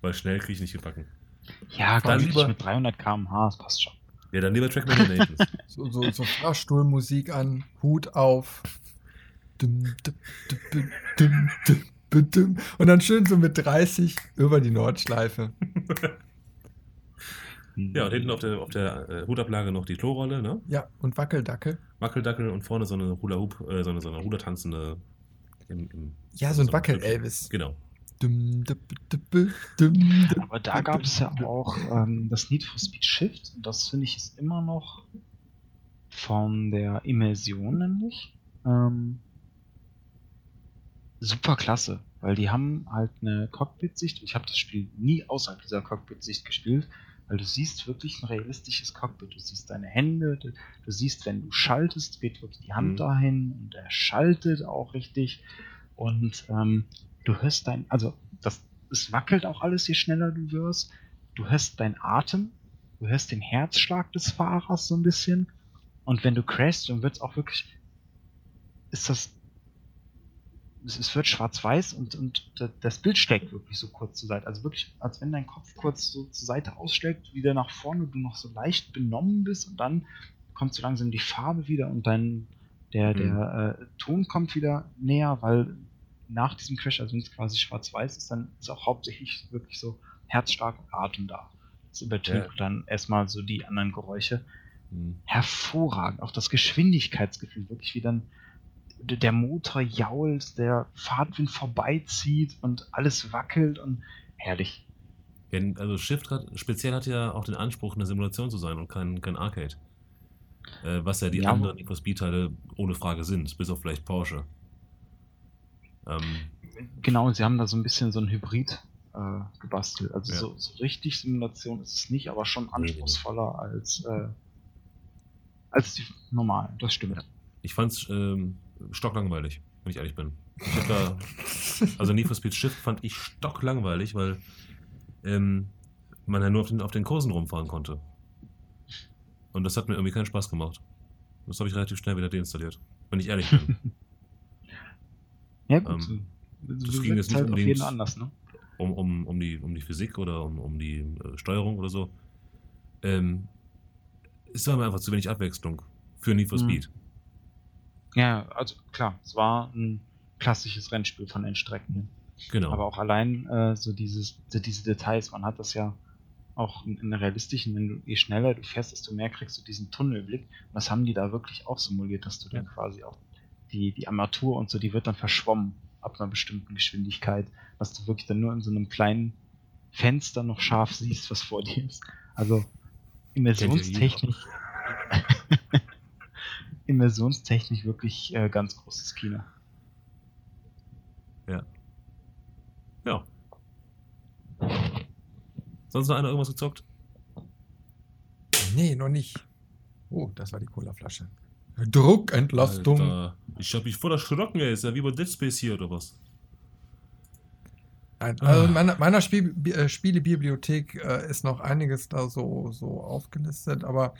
Weil schnell kriege ich nicht gebacken. Ja, ganz lieber- mit 300 km/h, das passt schon. Ja, dann lieber Trackman Nations. So, so, so Fahrstuhlmusik an, Hut auf. Dum, dum, dum. Und dann schön so mit 30 über die Nordschleife. ja, und hinten auf der, auf der äh, Hutablage noch die Klorolle, ne? Ja, und Wackeldackel. Wackeldackel und vorne so eine Hula Hoop, äh, so eine, so eine Rudertanzende. Im, im, Ja, so ein So, Wackel-Elvis. genau. Dum, dum, dum, dum, dum. Aber da gab es ja auch ähm, das Need for Speed Shift. Und das finde ich ist immer noch von der Immersion nämlich ähm, super klasse. Weil die haben halt eine Cockpit-Sicht. Ich habe das Spiel nie außerhalb dieser Cockpit-Sicht gespielt. Weil du siehst wirklich ein realistisches Cockpit. Du siehst deine Hände, du, du siehst, wenn du schaltest, geht wirklich die Hand Mhm. dahin und er schaltet auch richtig. Und ähm, du hörst dein, also das, es wackelt auch alles, je schneller du wirst. Du hörst deinen Atem, du hörst den Herzschlag des Fahrers so ein bisschen. Und wenn du crashst, dann wird es auch wirklich, ist das, es, es wird schwarz-weiß und, und da- das Bild schlägt wirklich so kurz zur Seite. Also wirklich, als wenn dein Kopf kurz so zur Seite ausschlägt, wieder nach vorne, du noch so leicht benommen bist und dann kommt so langsam die Farbe wieder und dann der, Mhm. der äh, Ton kommt wieder näher, weil nach diesem Crash, also wenn es quasi schwarz-weiß ist, dann ist auch hauptsächlich wirklich so herzstark und Atem da. Das übertrifft Ja. dann erstmal so die anderen Geräusche. Hm. Hervorragend. Auch das Geschwindigkeitsgefühl, wirklich wie dann der Motor jault, der Fahrtwind vorbeizieht und alles wackelt und herrlich. Ja, also Shift hat, speziell hat ja auch den Anspruch, eine Simulation zu sein und kein, kein Arcade. Äh, was ja die Ja. anderen Need for Speed-Teile ohne Frage sind, bis auf vielleicht Porsche. Ähm, Genau, sie haben da so ein bisschen so ein Hybrid äh, gebastelt. Also Ja. so, so richtig Simulation ist es nicht, aber schon anspruchsvoller als, äh, als die normalen. Das stimmt. ich fand's ähm, stocklangweilig, wenn ich ehrlich bin. Ich hab da, also Need for Speed Shift fand ich stocklangweilig, weil ähm, man ja nur auf den, auf den Kursen rumfahren konnte. Und das hat mir irgendwie keinen Spaß gemacht. Das habe ich relativ schnell wieder deinstalliert, wenn ich ehrlich bin. Ja, gut. Ähm, das so ging jetzt nicht halt unbedingt- jeden anders, ne? um, um, um, die, um die Physik oder um, um die äh, Steuerung oder so. Ähm, es war mir einfach zu wenig Abwechslung für Need for Mhm. Ja, also klar, es war ein klassisches Rennspiel von den Strecken her. Genau. Aber auch allein äh, so dieses, so diese Details, man hat das ja auch in, in der realistischen, wenn du, je schneller du fährst, desto mehr kriegst du diesen Tunnelblick. Und das haben die da wirklich auch simuliert, dass du dann quasi auch die, die Armatur und so, die wird dann verschwommen ab einer bestimmten Geschwindigkeit, dass du wirklich dann nur in so einem kleinen Fenster noch scharf siehst, was vor dir ist. Also immersionstechnisch. immersionstechnisch wirklich äh, ganz großes Kino. Ja. Sonst noch einer irgendwas gezockt? Nee, noch nicht. Oh, das war die Colaflasche. Druckentlastung. Alter, ich hab mich voll erschrocken, ey. Ist ja wie bei Dead Space hier oder was? Nein, also in meiner, meiner Spiel, äh, Spielebibliothek äh, ist noch einiges da so, so aufgelistet, aber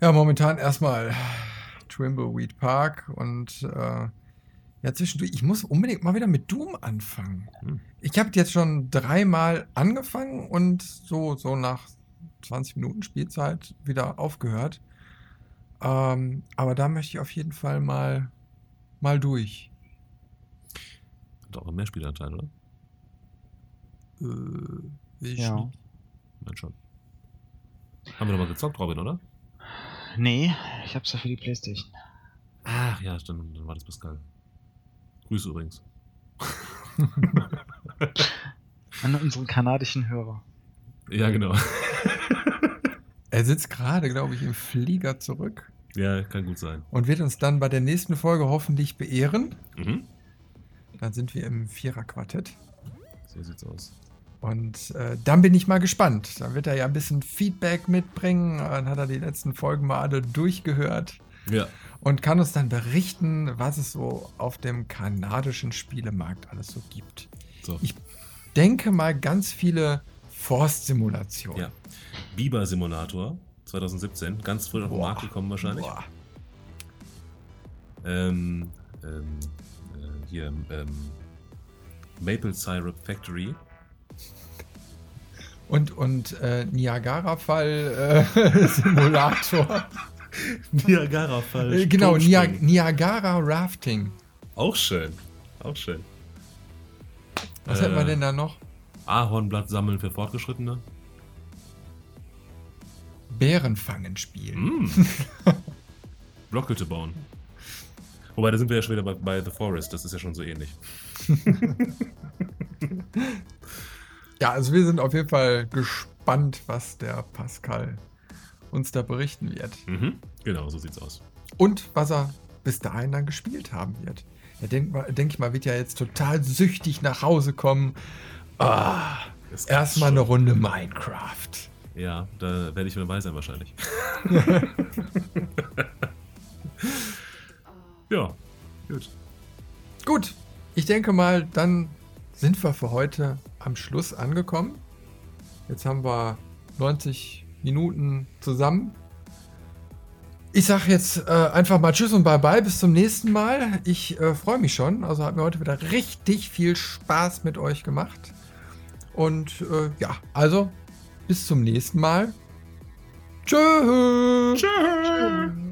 ja, momentan erstmal Trimbleweed Park und äh, ja, zwischendurch, ich muss unbedingt mal wieder mit Doom anfangen. Hm. Ich habe jetzt schon dreimal angefangen und so, so nach 20 Minuten Spielzeit wieder aufgehört. Ähm, aber da möchte ich auf jeden Fall mal, mal durch. Hat auch einen Mehrspielanteil, oder? Äh, ich Ja. Nein, schon. Haben wir doch mal gezockt, Robin, oder? Nee, ich hab's ja für die Playstation. Ach ja, dann, dann war das Pascal. Grüße übrigens. An unseren kanadischen Hörer. Ja, genau. Er sitzt gerade, glaube ich, im Flieger zurück Ja, kann gut sein. und wird uns dann bei der nächsten Folge hoffentlich beehren. Mhm. Dann sind wir im Viererquartett. So sieht's aus. Und äh, dann bin ich mal gespannt. Dann wird er ja ein bisschen Feedback mitbringen. Dann hat er die letzten Folgen mal alle durchgehört Ja. und kann uns dann berichten, was es so auf dem kanadischen Spielemarkt alles so gibt. So. Ich denke mal ganz viele Forstsimulationen. Ja. Biber Simulator 2017, ganz frisch auf den. Markt gekommen wahrscheinlich. Boah. Ähm, ähm, äh, hier, ähm, Maple Syrup Factory. Und, und äh, Niagara-Fall äh, Simulator. Niagara-Fall. Äh, genau, Nia Turmspringen. Niagara Rafting. Auch schön. Auch schön. Was Äh, hätten wir denn da noch? Ahornblatt sammeln für Fortgeschrittene. Bärenfangen spielen. Mm. Blockhütte bauen. Wobei, da sind wir ja schon wieder bei, bei The Forest. Das ist ja schon so ähnlich. Ja, also wir sind auf jeden Fall gespannt, was der Pascal uns da berichten wird. Mhm. Genau, so sieht's aus. Und was er bis dahin dann gespielt haben wird. Er denke ich mal, wird ja jetzt total süchtig nach Hause kommen. Ah, erstmal eine Runde Minecraft. Ja, da werde ich wieder dabei sein wahrscheinlich. ja, gut. Gut, ich denke mal, dann sind wir für heute am Schluss angekommen. Jetzt haben wir 90 Minuten zusammen. Ich sage jetzt äh, einfach mal Tschüss und Bye-bye, bis zum nächsten Mal. Ich äh, freue mich schon. Also hat mir heute wieder richtig viel Spaß mit euch gemacht. Und äh, ja, also bis zum nächsten Mal. Tschüss. Tschüss.